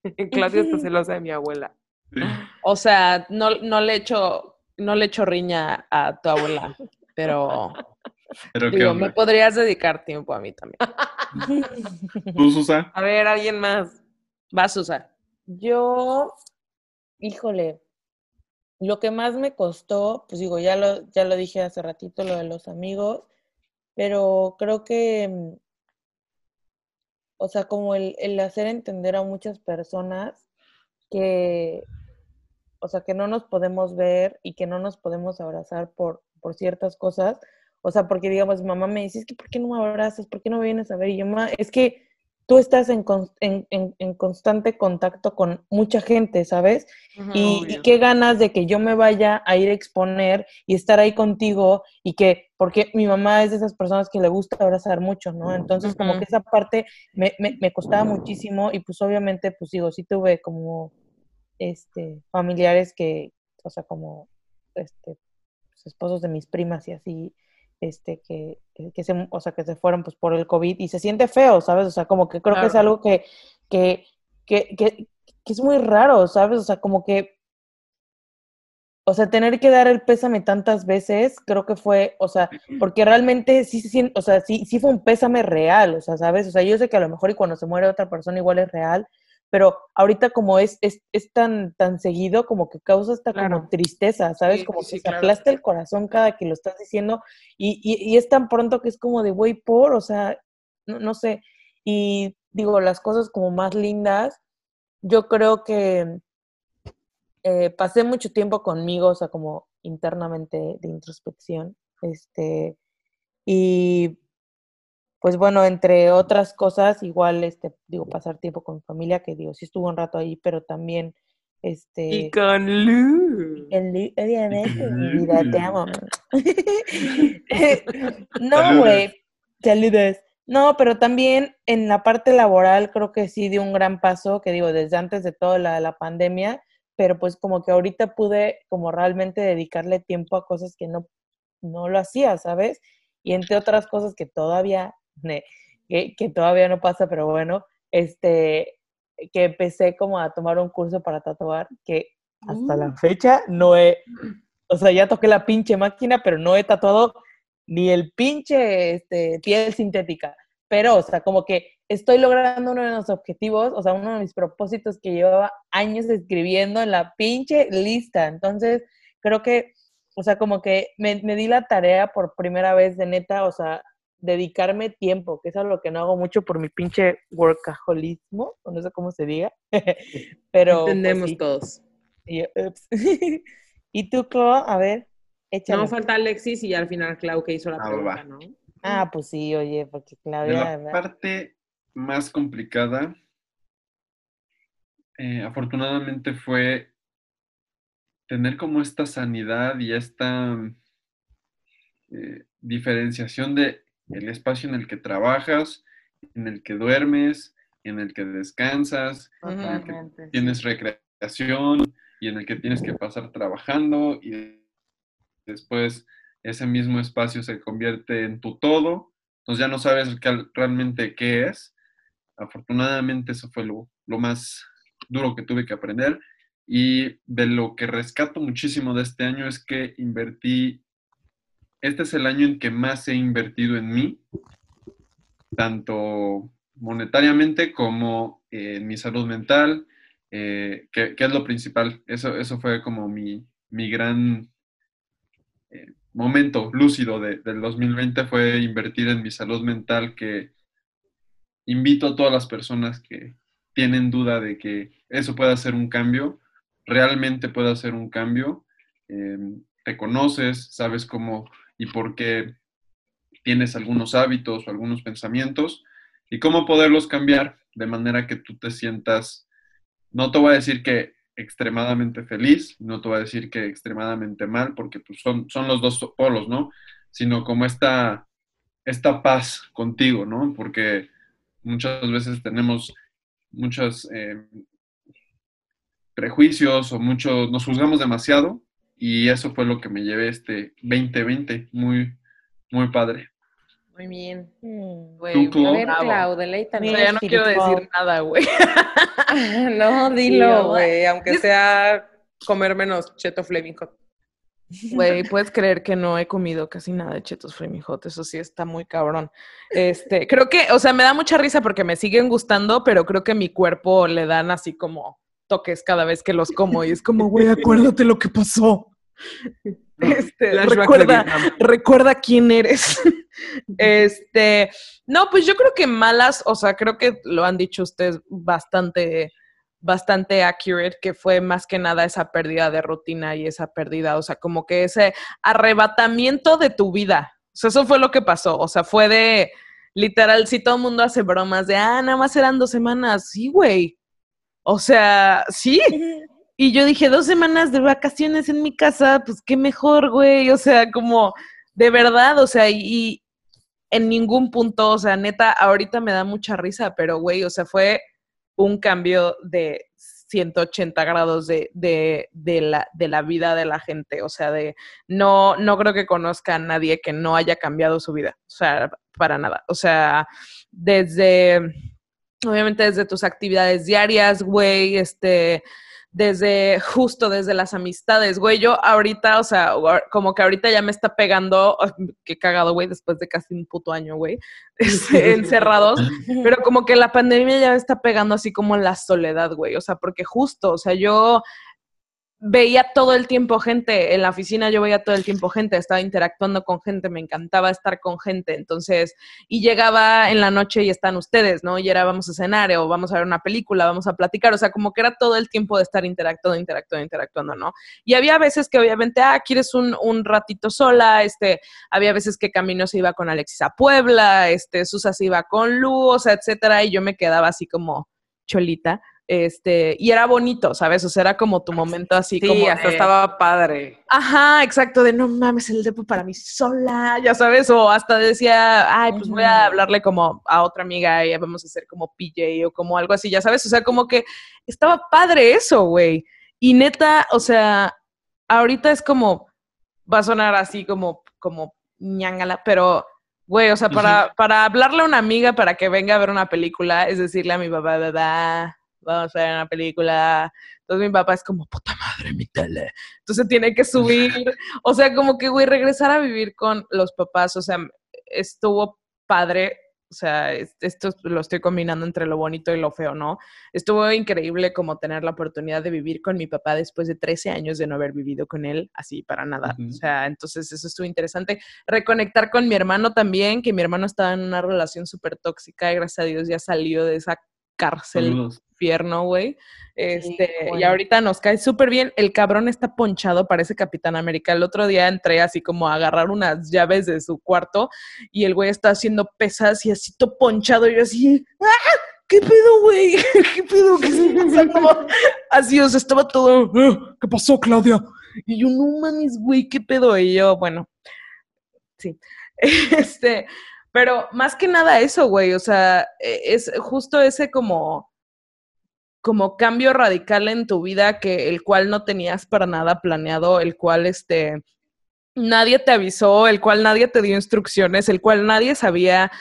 Claudia está celosa de mi abuela. sí. O sea, no, no le echo, no le echo riña a tu abuela, pero Pero qué digo, me podrías dedicar tiempo a mí también. ¿Tú, Susa? A ver, alguien más. Vas, Susa. Yo, híjole, lo que más me costó, pues digo, ya lo, ya lo dije hace ratito, lo de los amigos, pero creo que, mm, o sea, como el, el hacer entender a muchas personas que, o sea, que no nos podemos ver y que no nos podemos abrazar por, por ciertas cosas. O sea, porque digamos, mamá me dice, es que ¿por qué no me abrazas? ¿Por qué no me vienes a ver? Y yo, "Ma, es que tú estás en, con- en, en- en constante contacto con mucha gente, ¿sabes? Y, y qué ganas de que yo me vaya a ir a exponer y estar ahí contigo y que, porque mi mamá es de esas personas que le gusta abrazar mucho, ¿no? Entonces, como que esa parte me, me, me costaba muchísimo y pues obviamente, pues digo, sí tuve como, este, familiares que, o sea, como, este, pues, esposos de mis primas y así, este, que, que, que se, o sea, que se fueron pues por el COVID y se siente feo, ¿sabes? O sea, como que creo que es algo que, que, que, que, que es muy raro, ¿sabes? O sea, como que, o sea, tener que dar el pésame tantas veces, creo que fue, o sea, porque realmente sí se siente, o sea, sí, sí fue un pésame real, o sea, ¿sabes? O sea, yo sé que a lo mejor y cuando se muere otra persona igual es real, pero ahorita como es, es, es tan, tan seguido, como que causa hasta Claro. como tristeza, ¿sabes? Sí, como sí, que se claro. aplasta el corazón cada que lo estás diciendo y, y, y es tan pronto que es como de, güey, por, o sea, no, no sé. Y digo, las cosas como más lindas, yo creo que eh, pasé mucho tiempo conmigo, o sea, como internamente de introspección, este, y pues bueno, entre otras cosas, igual, este, digo, pasar tiempo con mi familia, que digo, sí estuvo un rato ahí, pero también, este... Y con Lu. El Lu- obviamente, mi vida, te amo. no, Saludos. güey. Saludos. No, pero también en la parte laboral creo que sí dio un gran paso, que digo, desde antes de toda la, la pandemia, pero pues como que ahorita pude como realmente dedicarle tiempo a cosas que no, no lo hacía, ¿sabes? Y entre otras cosas que todavía, que, que todavía no pasa, pero bueno, este, que empecé como a tomar un curso para tatuar, que hasta la fecha no he, o sea, ya toqué la pinche máquina, pero no he tatuado ni el pinche este, piel sintética. Pero, o sea, como que estoy logrando uno de los objetivos, o sea, uno de mis propósitos que llevaba años escribiendo en la pinche lista. Entonces, creo que, o sea, como que me, me di la tarea por primera vez de neta, o sea, dedicarme tiempo, que es algo que no hago mucho por mi pinche workaholismo, o no sé cómo se diga. Pero. pues, Entendemos sí. todos. Y yo, ups. ¿Y tú, Clo? A ver, échale. No, falta Alexis y al final Clau que hizo la Ah, pregunta, va. ¿no? Ah, pues sí, oye, porque Claudia, la ¿verdad? parte más complicada, eh, afortunadamente fue tener como esta sanidad y esta eh, diferenciación de el espacio en el que trabajas, en el que duermes, en el que descansas, en el que tienes recreación y en el que tienes que pasar trabajando y después ese mismo espacio se convierte en tu todo, entonces ya no sabes realmente qué es. Afortunadamente eso fue lo, lo más duro que tuve que aprender. Y de lo que rescato muchísimo de este año es que invertí, este es el año en que más he invertido en mí, tanto monetariamente como eh, en mi salud mental, eh, que, es lo principal. Eso, eso fue como mi, mi gran momento lúcido de- del 2020 fue invertir en mi salud mental, que invito a todas las personas que tienen duda de que eso puede hacer un cambio, realmente puede hacer un cambio. Eh, te conoces, sabes cómo y por qué tienes algunos hábitos o algunos pensamientos y cómo poderlos cambiar de manera que tú te sientas, no te voy a decir que extremadamente feliz, no te voy a decir que extremadamente mal, porque pues, son, son los dos polos, ¿no? Sino como esta, esta paz contigo, ¿no? Porque muchas veces tenemos muchos eh, prejuicios o mucho, nos juzgamos demasiado y eso fue lo que me llevé este 2020, muy, muy padre. Muy bien. Mm. Güey, Tú. A ver, Clau, deleítanos. Ya no quiero decir nada, güey. no, dilo, güey. güey, aunque sea comer menos cheto flaming hot. Güey, puedes creer que no he comido casi nada de chetos Flaming Hot, eso sí está muy cabrón. Este, creo que, o sea, me da mucha risa porque me siguen gustando, pero creo que mi cuerpo le dan así como toques cada vez que los como y es como, güey, acuérdate lo que pasó. Este, recuerda, recuerda quién eres. este, no, pues yo creo que malas, o sea, creo que lo han dicho ustedes bastante, bastante accurate, que fue más que nada esa pérdida de rutina y esa pérdida, o sea, como que ese arrebatamiento de tu vida. O sea, eso fue lo que pasó. O sea, fue de, literal, si todo el mundo hace bromas de, ah, nada más eran dos semanas, sí, güey. O sea, sí. Y yo dije, dos semanas de vacaciones en mi casa, pues qué mejor, güey. O sea, como de verdad, o sea, y, en ningún punto, o sea, neta, ahorita me da mucha risa, pero güey, o sea, fue un cambio de 180 grados de, de, de, la, de la vida de la gente. O sea, de no, no creo que conozca a nadie que no haya cambiado su vida. O sea, para nada. O sea, desde, obviamente desde tus actividades diarias, güey, este, desde justo desde las amistades, güey, yo ahorita, o sea, como que ahorita ya me está pegando, qué cagado, güey, después de casi un puto año, güey, encerrados, pero como que la pandemia ya me está pegando así como la soledad, güey, o sea, porque justo, o sea, yo veía todo el tiempo gente, en la oficina yo veía todo el tiempo gente, estaba interactuando con gente, me encantaba estar con gente, entonces, y llegaba en la noche y están ustedes, ¿no? Y era vamos a cenar o vamos a ver una película, vamos a platicar, o sea, como que era todo el tiempo de estar interactuando, interactuando, interactuando, ¿no? Y había veces que obviamente, ah, quieres un, un ratito sola, este, había veces que Camino se iba con Alexis a Puebla, este, Susa se iba con Lu, o sea, etcétera, y yo me quedaba así como cholita, este, y era bonito, ¿sabes? O sea, era como tu momento así Sí, como hasta de- estaba padre. Ajá, exacto, de no mames, el depo para mí sola, ya sabes, o hasta decía, ay, pues voy a hablarle como a otra amiga y vamos a hacer como PJ o como algo así, ya sabes, o sea, como que estaba padre eso, güey. Y neta, o sea, ahorita es como, va a sonar así como, como ñangala, pero, güey, o sea, para, para hablarle a una amiga para que venga a ver una película, es decirle a mi papá, papá, vamos a ver una película. Entonces mi papá es como, puta madre, mi tele. Entonces tiene que subir. O sea, como que, güey, regresar a vivir con los papás, o sea, estuvo padre. O sea, es- esto lo estoy combinando entre lo bonito y lo feo, ¿no? Estuvo increíble como tener la oportunidad de vivir con mi papá después de 13 años de no haber vivido con él, así para nada. O sea, entonces eso estuvo interesante. Reconectar con mi hermano también, que mi hermano estaba en una relación súper tóxica y gracias a Dios ya salió de esa cárcel Saludos. infierno, güey. Este, y bueno. ahorita nos cae súper bien. El cabrón está ponchado, parece Capitán América. El otro día entré así como a agarrar unas llaves de su cuarto y el güey está haciendo pesas y así todo ponchado. Y yo así, ¡ah! ¿Qué pedo, güey? ¿Qué pedo? ¿Qué está pasando? Así, o sea, estaba todo, "Ah, ¿qué pasó, Claudia? Y yo, no mames, güey, ¿qué pedo? Y yo, bueno, sí. Este, pero más que nada eso, güey, o sea, e- es justo ese como, como cambio radical en tu vida que el cual no tenías para nada planeado, el cual este nadie te avisó, el cual nadie te dio instrucciones, el cual nadie sabía,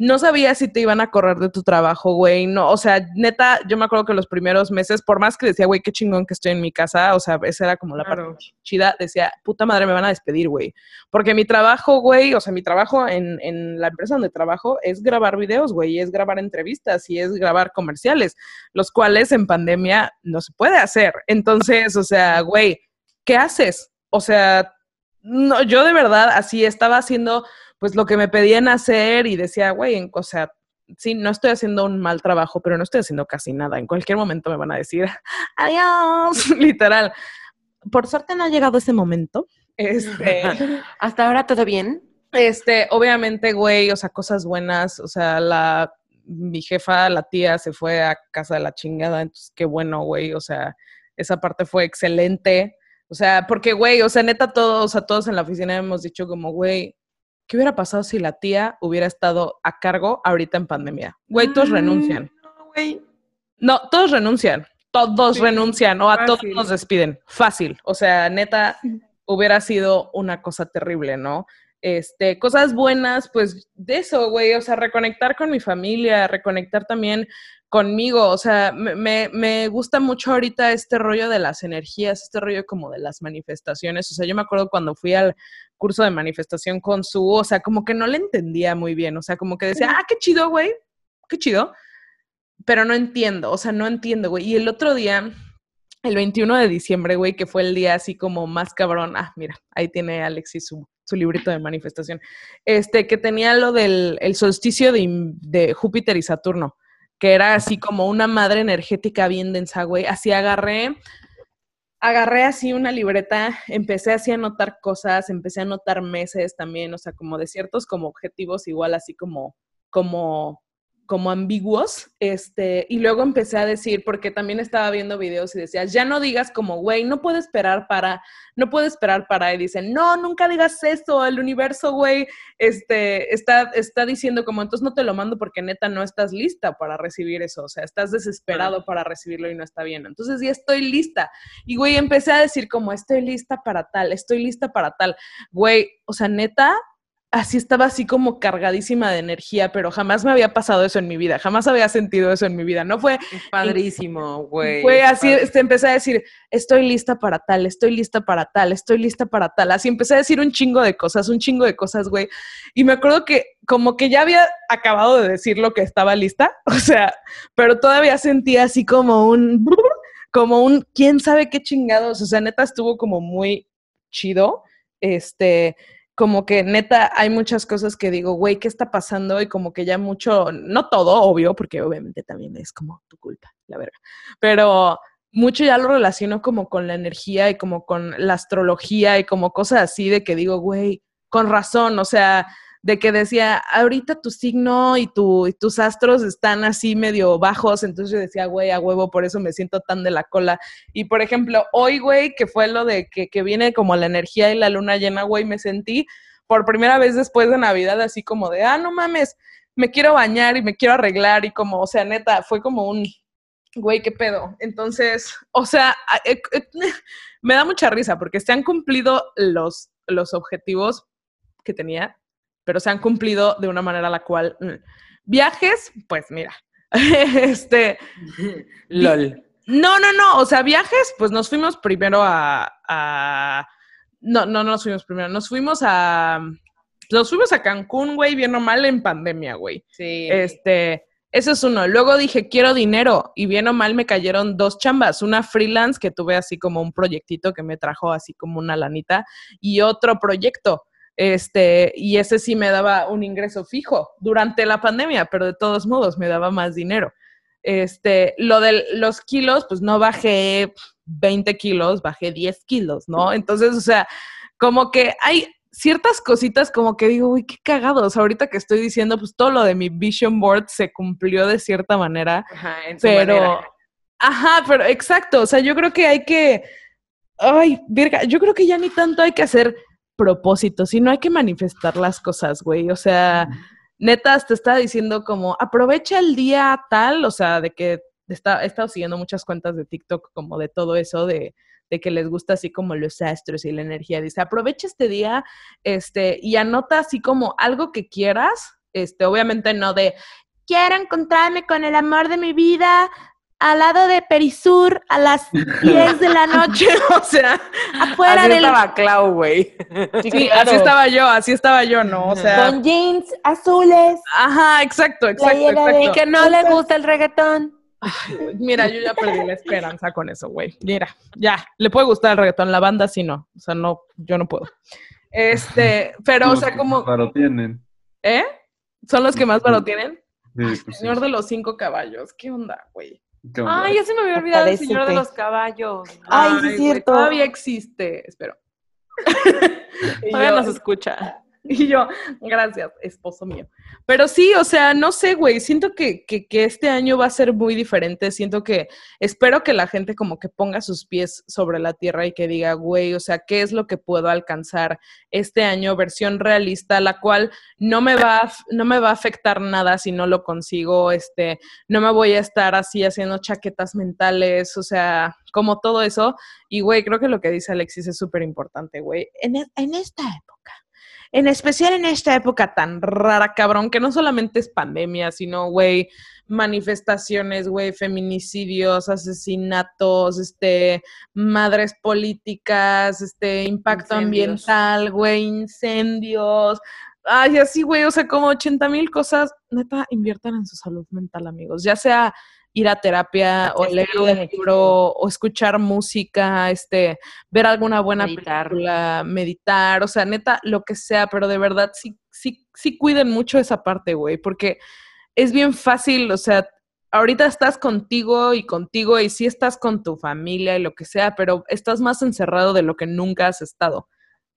no sabía si te iban a correr de tu trabajo, güey, no, o sea, neta, yo me acuerdo que los primeros meses, por más que decía, güey, qué chingón que estoy en mi casa, o sea, esa era como la Claro. parte chida, decía, puta madre, me van a despedir, güey, porque mi trabajo, güey, o sea, mi trabajo en, en la empresa donde trabajo es grabar videos, güey, es grabar entrevistas y es grabar comerciales, los cuales en pandemia no se puede hacer. Entonces, o sea, güey, ¿qué haces? O sea, no, yo de verdad así estaba haciendo pues lo que me pedían hacer y decía, güey, en- o sea, sí, no estoy haciendo un mal trabajo, pero no estoy haciendo casi nada. En cualquier momento me van a decir, adiós, literal. Por suerte no ha llegado ese momento. Este, Hasta ahora todo bien. este, obviamente, güey, o sea, cosas buenas, o sea, la, mi jefa, la tía, se fue a casa de la chingada, entonces qué bueno, güey, o sea, esa parte fue excelente, o sea, porque, güey, o sea, neta, todos, o sea, todos en la oficina hemos dicho como, güey, ¿qué hubiera pasado si la tía hubiera estado a cargo ahorita en pandemia? Güey, todos Mm, renuncian. No, güey. No, todos renuncian. Todos Sí, renuncian o a todos nos despiden. Fácil. O sea, neta, hubiera sido una cosa terrible, ¿no? Este, cosas buenas, pues de eso, güey. O sea, reconectar con mi familia, reconectar también conmigo. O sea, me, me, me gusta mucho ahorita este rollo de las energías, este rollo como de las manifestaciones. O sea, yo me acuerdo cuando fui al curso de manifestación con su, o sea, como que no le entendía muy bien. O sea, como que decía, ah, qué chido, güey. Qué chido pero no entiendo, o sea, no entiendo, güey. Y el otro día, el 21 de diciembre, güey, que fue el día así como más cabrón, ah, mira, ahí tiene Alexis su, su librito de manifestación, este, que tenía lo del el solsticio de, de Júpiter y Saturno, que era así como una madre energética bien densa, güey. Así agarré, agarré así una libreta, empecé así a anotar cosas, empecé a anotar meses también, o sea, como de ciertos como objetivos igual así como, como, como ambiguos, este, y luego empecé a decir, porque también estaba viendo videos y decías, ya no digas como, güey, no puedo esperar para, no puedo esperar para, y dicen, no, nunca digas eso, el universo, güey, este, está, está diciendo como, entonces no te lo mando porque neta no estás lista para recibir eso, o sea, estás desesperado para recibirlo y no está bien, entonces ya estoy lista, y güey, empecé a decir como, estoy lista para tal, estoy lista para tal, güey, o sea, neta, así estaba así como cargadísima de energía, pero jamás me había pasado eso en mi vida, jamás había sentido eso en mi vida. No fue, Es padrísimo, güey. fue así, este, empecé a decir, estoy lista para tal, estoy lista para tal, estoy lista para tal. Así empecé a decir un chingo de cosas, un chingo de cosas, güey. Y me acuerdo que como que ya había acabado de decir lo que estaba lista, o sea, pero todavía sentía así como un, como un, quién sabe qué chingados, o sea, neta estuvo como muy chido, este, como que neta hay muchas cosas que digo, güey, ¿qué está pasando? Y como que ya mucho, no todo, obvio, porque obviamente también es como tu culpa, la verga, pero mucho ya lo relaciono como con la energía y como con la astrología y como cosas así de que digo, güey, con razón, o sea, de que decía, ahorita tu signo y, tu, y tus astros están así medio bajos, entonces yo decía, güey, a huevo, por eso me siento tan de la cola. Y por ejemplo, hoy, güey, que fue lo de que, que viene como la energía y la luna llena, güey, me sentí por primera vez después de Navidad así como de, ah, no mames, me quiero bañar y me quiero arreglar y como, o sea, neta, fue como un, güey, qué pedo. Entonces, o sea, eh, eh, me da mucha risa porque se han cumplido los, los objetivos que tenía, pero se han cumplido de una manera la cual... mm, Viajes, pues mira, este, LOL. no, no, no, o sea, viajes, pues nos fuimos primero a, a- no, no, no nos fuimos primero, nos fuimos a, nos fuimos a Cancún, güey, bien o mal en pandemia, güey. Sí. Este, eso es uno. Luego dije, quiero dinero. Y bien o mal me cayeron dos chambas. Una freelance que tuve así como un proyectito que me trajo así como una lanita. Y otro proyecto. Este, y ese sí me daba un ingreso fijo durante la pandemia, pero de todos modos me daba más dinero. Este, lo de los kilos, pues no bajé 20 kilos, bajé 10 kilos, ¿no? Entonces, o sea, como que hay ciertas cositas como que digo, uy, qué cagados. Ahorita que estoy diciendo, pues todo lo de mi vision board se cumplió de cierta manera, Ajá, en pero, manera. ajá, pero exacto, o sea, yo creo que hay que, ay, virga, yo creo que ya ni tanto hay que hacer propósitos, sino hay que manifestar las cosas, güey, o sea, neta, te estaba diciendo como, aprovecha el día tal, o sea, de que está, he estado siguiendo muchas cuentas de TikTok como de todo eso, de, de que les gusta así como los astros y la energía. Dice, aprovecha este día este, y anota así como algo que quieras, este, obviamente no de, Quiero encontrarme con el amor de mi vida al lado de Perisur a las 10 de la noche. o sea, Afuera Así del... estaba Clau, güey. sí, claro. así estaba yo, así estaba yo, ¿no? O sea, Con jeans azules. ajá, exacto, exacto, exacto. Que no le gusta el reggaetón. Mira, yo ya perdí la esperanza con eso, güey. Mira, ya, le puede gustar el reggaetón, la banda sí no, o sea, no, yo no puedo. Este, pero, o sea, que como, más varo tienen. ¿eh? ¿Son los que más varo tienen? Sí, pues sí. Señor de los cinco caballos, ¿qué onda, güey? Ay, ya se me había olvidado el señor de los caballos. Ay, sí es cierto. Todavía existe, espero. Todavía yo, nos escucha. Y yo, gracias, esposo mío. Pero sí, o sea, no sé, güey, siento que, que, que este año va a ser muy diferente. Siento que, espero que la gente como que ponga sus pies sobre la tierra y que diga, güey, o sea, ¿qué es lo que puedo alcanzar este año? Versión realista, la cual no me va, a- no me va a afectar nada si no lo consigo, este, no me voy a estar así haciendo chaquetas mentales, o sea, como todo eso. Y, güey, creo que lo que dice Alexis es súper importante, güey. En, e- en esta época, en especial en esta época tan rara, cabrón, que no solamente es pandemia, sino, güey, manifestaciones, güey, feminicidios, asesinatos, este, madres políticas, este, impacto Incendios. ambiental, güey, incendios. Ay, así, güey, o sea, como 80 mil cosas, neta, inviertan en su salud mental, amigos. Ya sea ir a terapia o leer un libro o escuchar música, este, ver alguna buena Meditar. película, meditar, o sea, neta, lo que sea, pero de verdad sí, sí, sí cuiden mucho esa parte, güey, porque es bien fácil, o sea, ahorita estás contigo y contigo y sí estás con tu familia y lo que sea, pero estás más encerrado de lo que nunca has estado.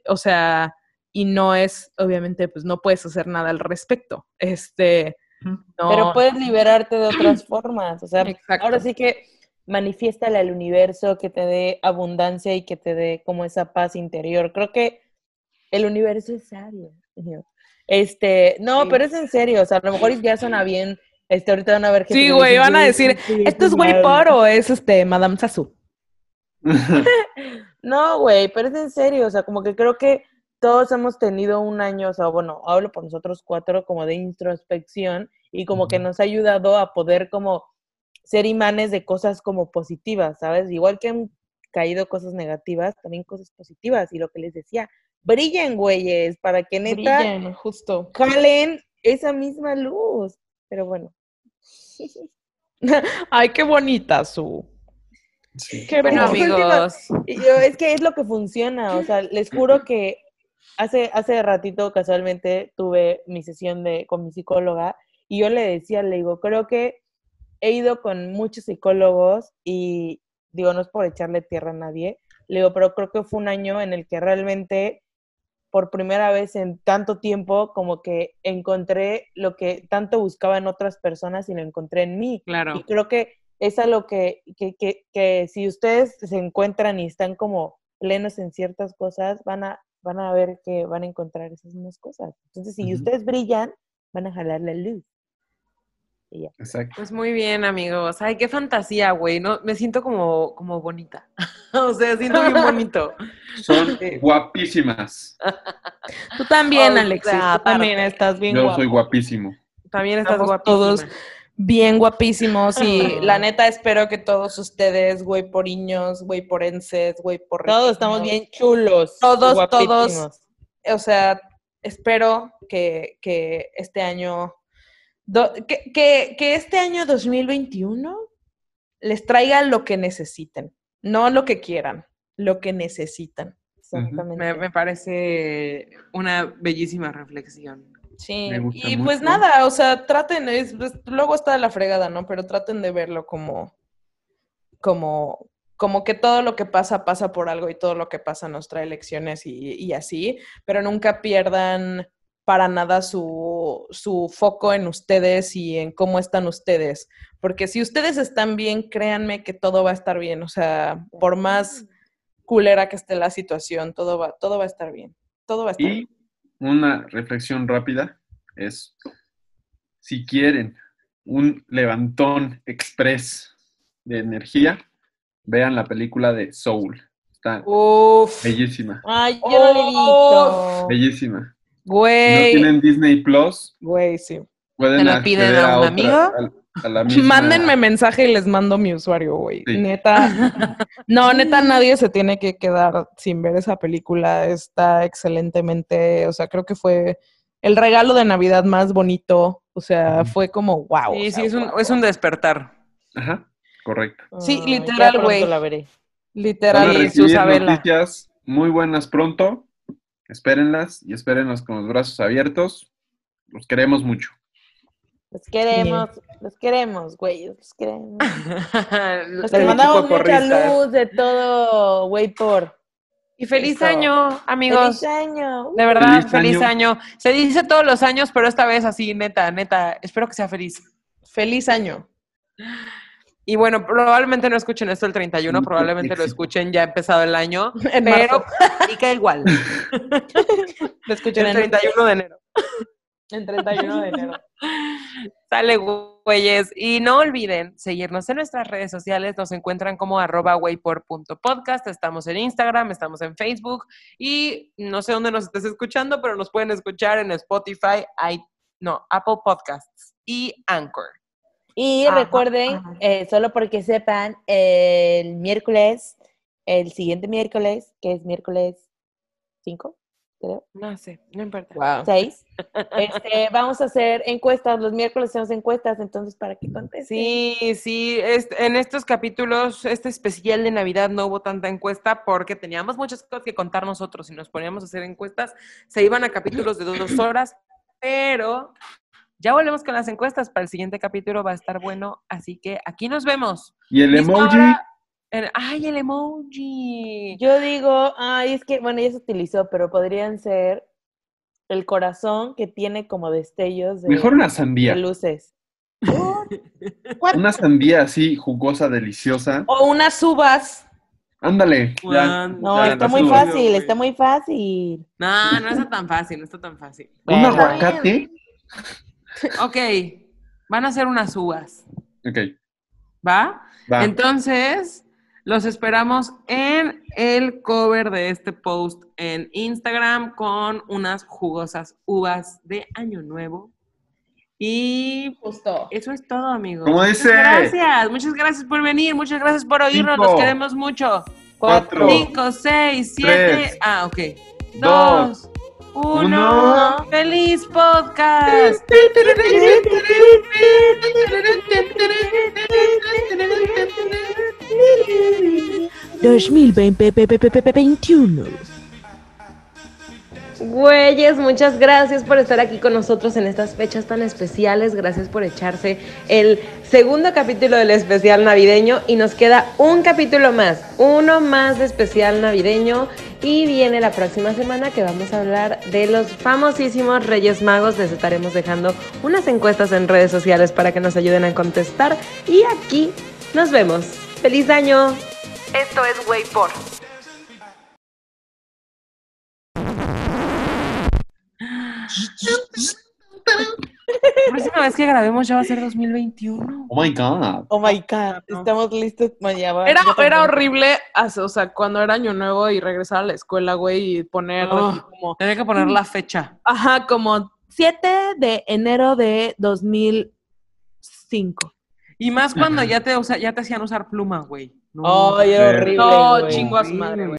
O sea, y no es, obviamente, pues no puedes hacer nada al respecto. Este, no. Pero puedes liberarte de otras formas. O sea, Exacto. ahora sí que manifiéstale al universo que te dé abundancia y que te dé como esa paz interior. Creo que el universo es sabio. Este, no, Sí. pero es en serio. O sea, a lo mejor ya suena bien. Este, ahorita van a ver que Sí, güey, van a decir, ¿esto es güey por o es este Madame Sassou? No, güey, pero es en serio, o sea, como que creo que todos hemos tenido un año, o sea, bueno, hablo por nosotros cuatro, como de introspección y como que nos ha ayudado a poder como ser imanes de cosas como positivas, ¿sabes? Igual que han caído cosas negativas, también cosas positivas y lo que les decía, brillen, güeyes, para que neta Brillen, justo. jalen esa misma luz. Pero bueno. Ay, qué bonita su. Sí. Qué Bueno, amigos. Y yo, es que es lo que funciona, o sea, les juro que hace, hace ratito casualmente tuve mi sesión de, con mi psicóloga y yo le decía, le digo, creo que he ido con muchos psicólogos y digo, no es por echarle tierra a nadie, le digo, pero creo que fue un año en el que realmente por primera vez en tanto tiempo como que encontré lo que tanto buscaba en otras personas y lo encontré en mí. Claro. Y creo que es algo que, que, que, que si ustedes se encuentran y están como plenos en ciertas cosas, van a, van a ver que van a encontrar esas mismas cosas. Entonces, si ustedes brillan, van a jalar la luz. Y ya. Exacto. Pues muy bien, amigos. Ay, qué fantasía, güey. No, me siento como, como bonita. o sea, siento bien bonito. Son guapísimas. Tú también, O Alexis. tú también estás bien Yo guapo. soy guapísimo. También estás Estamos guapísima. todos bien guapísimos y la neta espero que todos ustedes, güey poriños, güey porenses, güey por Todos estamos bien chulos. Todos, guapísimos. todos. o sea, espero que, que este año, do- que, que, que este año 2021 les traiga lo que necesiten, no lo que quieran, lo que necesitan. Exactamente. Me, me parece una bellísima reflexión. Sí, Me gusta y pues nada, o sea, traten, es- pues, luego está de la fregada, ¿no? Pero traten de verlo como, como, como que todo lo que pasa pasa por algo y todo lo que pasa nos trae lecciones y, y así, pero nunca pierdan para nada su, su foco en ustedes y en cómo están ustedes, porque si ustedes están bien, créanme que todo va a estar bien, o sea, por más culera que esté la situación, todo va, todo va a estar bien, todo va a estar bien. Una reflexión rápida es, si quieren un levantón express de energía, vean la película de Soul. Está Uf. bellísima, Ay, yo no le he visto. bellísima. Si no Güey, tienen Disney Plus, güey, sí. pueden ¿Se la piden a un otra- amigo? A- a la misma- Mándenme mensaje y les mando mi usuario, güey. Sí. Neta. No, neta, nadie se tiene que quedar sin ver esa película. Está excelentemente, o sea, creo que fue el regalo de Navidad más bonito. O sea, fue como, wow. Sí, sí, es un, es un despertar. Ajá, correcto. Sí, Ay, literal, güey. Literal, Susabela. noticias muy buenas pronto. Espérenlas y espérenlas con los brazos abiertos. Los queremos mucho. Los queremos, los queremos, güey, los queremos. Los El que mandamos mucha luz de todo, güey, por. Y feliz Eso. año, amigos. ¡Feliz año! De verdad, Feliz feliz, año. año. Se dice todos los años, pero esta vez así, neta, neta. Espero que sea feliz. Feliz año. Y bueno, probablemente no escuchen esto el 31, Mucho probablemente lo escuchen ya empezado el año, En pero aplica igual. Lo escuchan El en, 31 de enero. En 31 de enero. Sale, güeyes. Y no olviden seguirnos en nuestras redes sociales. Nos encuentran como arroba waypor.podcast. Estamos en Instagram, estamos en Facebook. Y no sé dónde nos estés escuchando, pero nos pueden escuchar en Spotify, i- no, Apple Podcasts y Anchor. Y Ajá, recuerden, ajá. eh, solo porque sepan, el miércoles, el siguiente miércoles, que es miércoles 5, creo, No sé, no importa. Wow. 6, este, vamos a hacer encuestas. Los miércoles hacemos encuestas, entonces para que contesten. Sí, sí, este- en estos capítulos, este especial de Navidad no hubo tanta encuesta porque teníamos muchas cosas que contar nosotros y nos poníamos a hacer encuestas, se iban a capítulos de dos horas, pero ya volvemos con las encuestas, para el siguiente capítulo va a estar bueno, así que aquí nos vemos. Y el emoji. hora ¡Ay, el emoji! Yo digo, ay, es que, bueno, ya se utilizó, pero podrían ser el corazón que tiene como destellos de, Mejor una de sandía. luces. Una sandía así, jugosa, deliciosa. O unas uvas. Ándale. Ya. No, ya está muy uvas. fácil, está muy fácil. No, no está tan fácil, no está tan fácil. Un Bueno. aguacate. Ok, van a ser unas uvas, Ok, ¿va? va. Entonces, los esperamos en el cover de este post en Instagram con unas jugosas uvas de Año Nuevo. Y Justo. eso es todo, amigos. ¿Cómo Muchas dice? gracias, muchas gracias por venir, muchas gracias por oírnos, Cinco, los queremos mucho. Cuatro. Cinco, seis, siete. tres, ah, ok. dos, Dos, uno. uno. ¡Feliz podcast! 2021. Güeyes, muchas gracias por estar aquí con nosotros en estas fechas tan especiales. Gracias por echarse el segundo capítulo del especial navideño. Y nos queda un capítulo más, uno más de especial navideño. Y viene la próxima semana que vamos a hablar de los famosísimos Reyes Magos. Les estaremos dejando unas encuestas en redes sociales para que nos ayuden a contestar. Y aquí nos vemos. ¡Feliz año! Esto es Way por. La próxima vez que grabemos ya va a ser 2021. Oh my God. Oh my God, estamos listos. Va, Era, era horrible, o sea, cuando era año nuevo y regresar a la escuela, güey, y poner Oh. como, Tenía que poner la fecha. ajá, como 7 de enero de 2005. Y más cuando Ajá. ya te, usa- ya te hacían usar pluma, güey. No. Ay, era horrible. no, chingo a su madre, güey.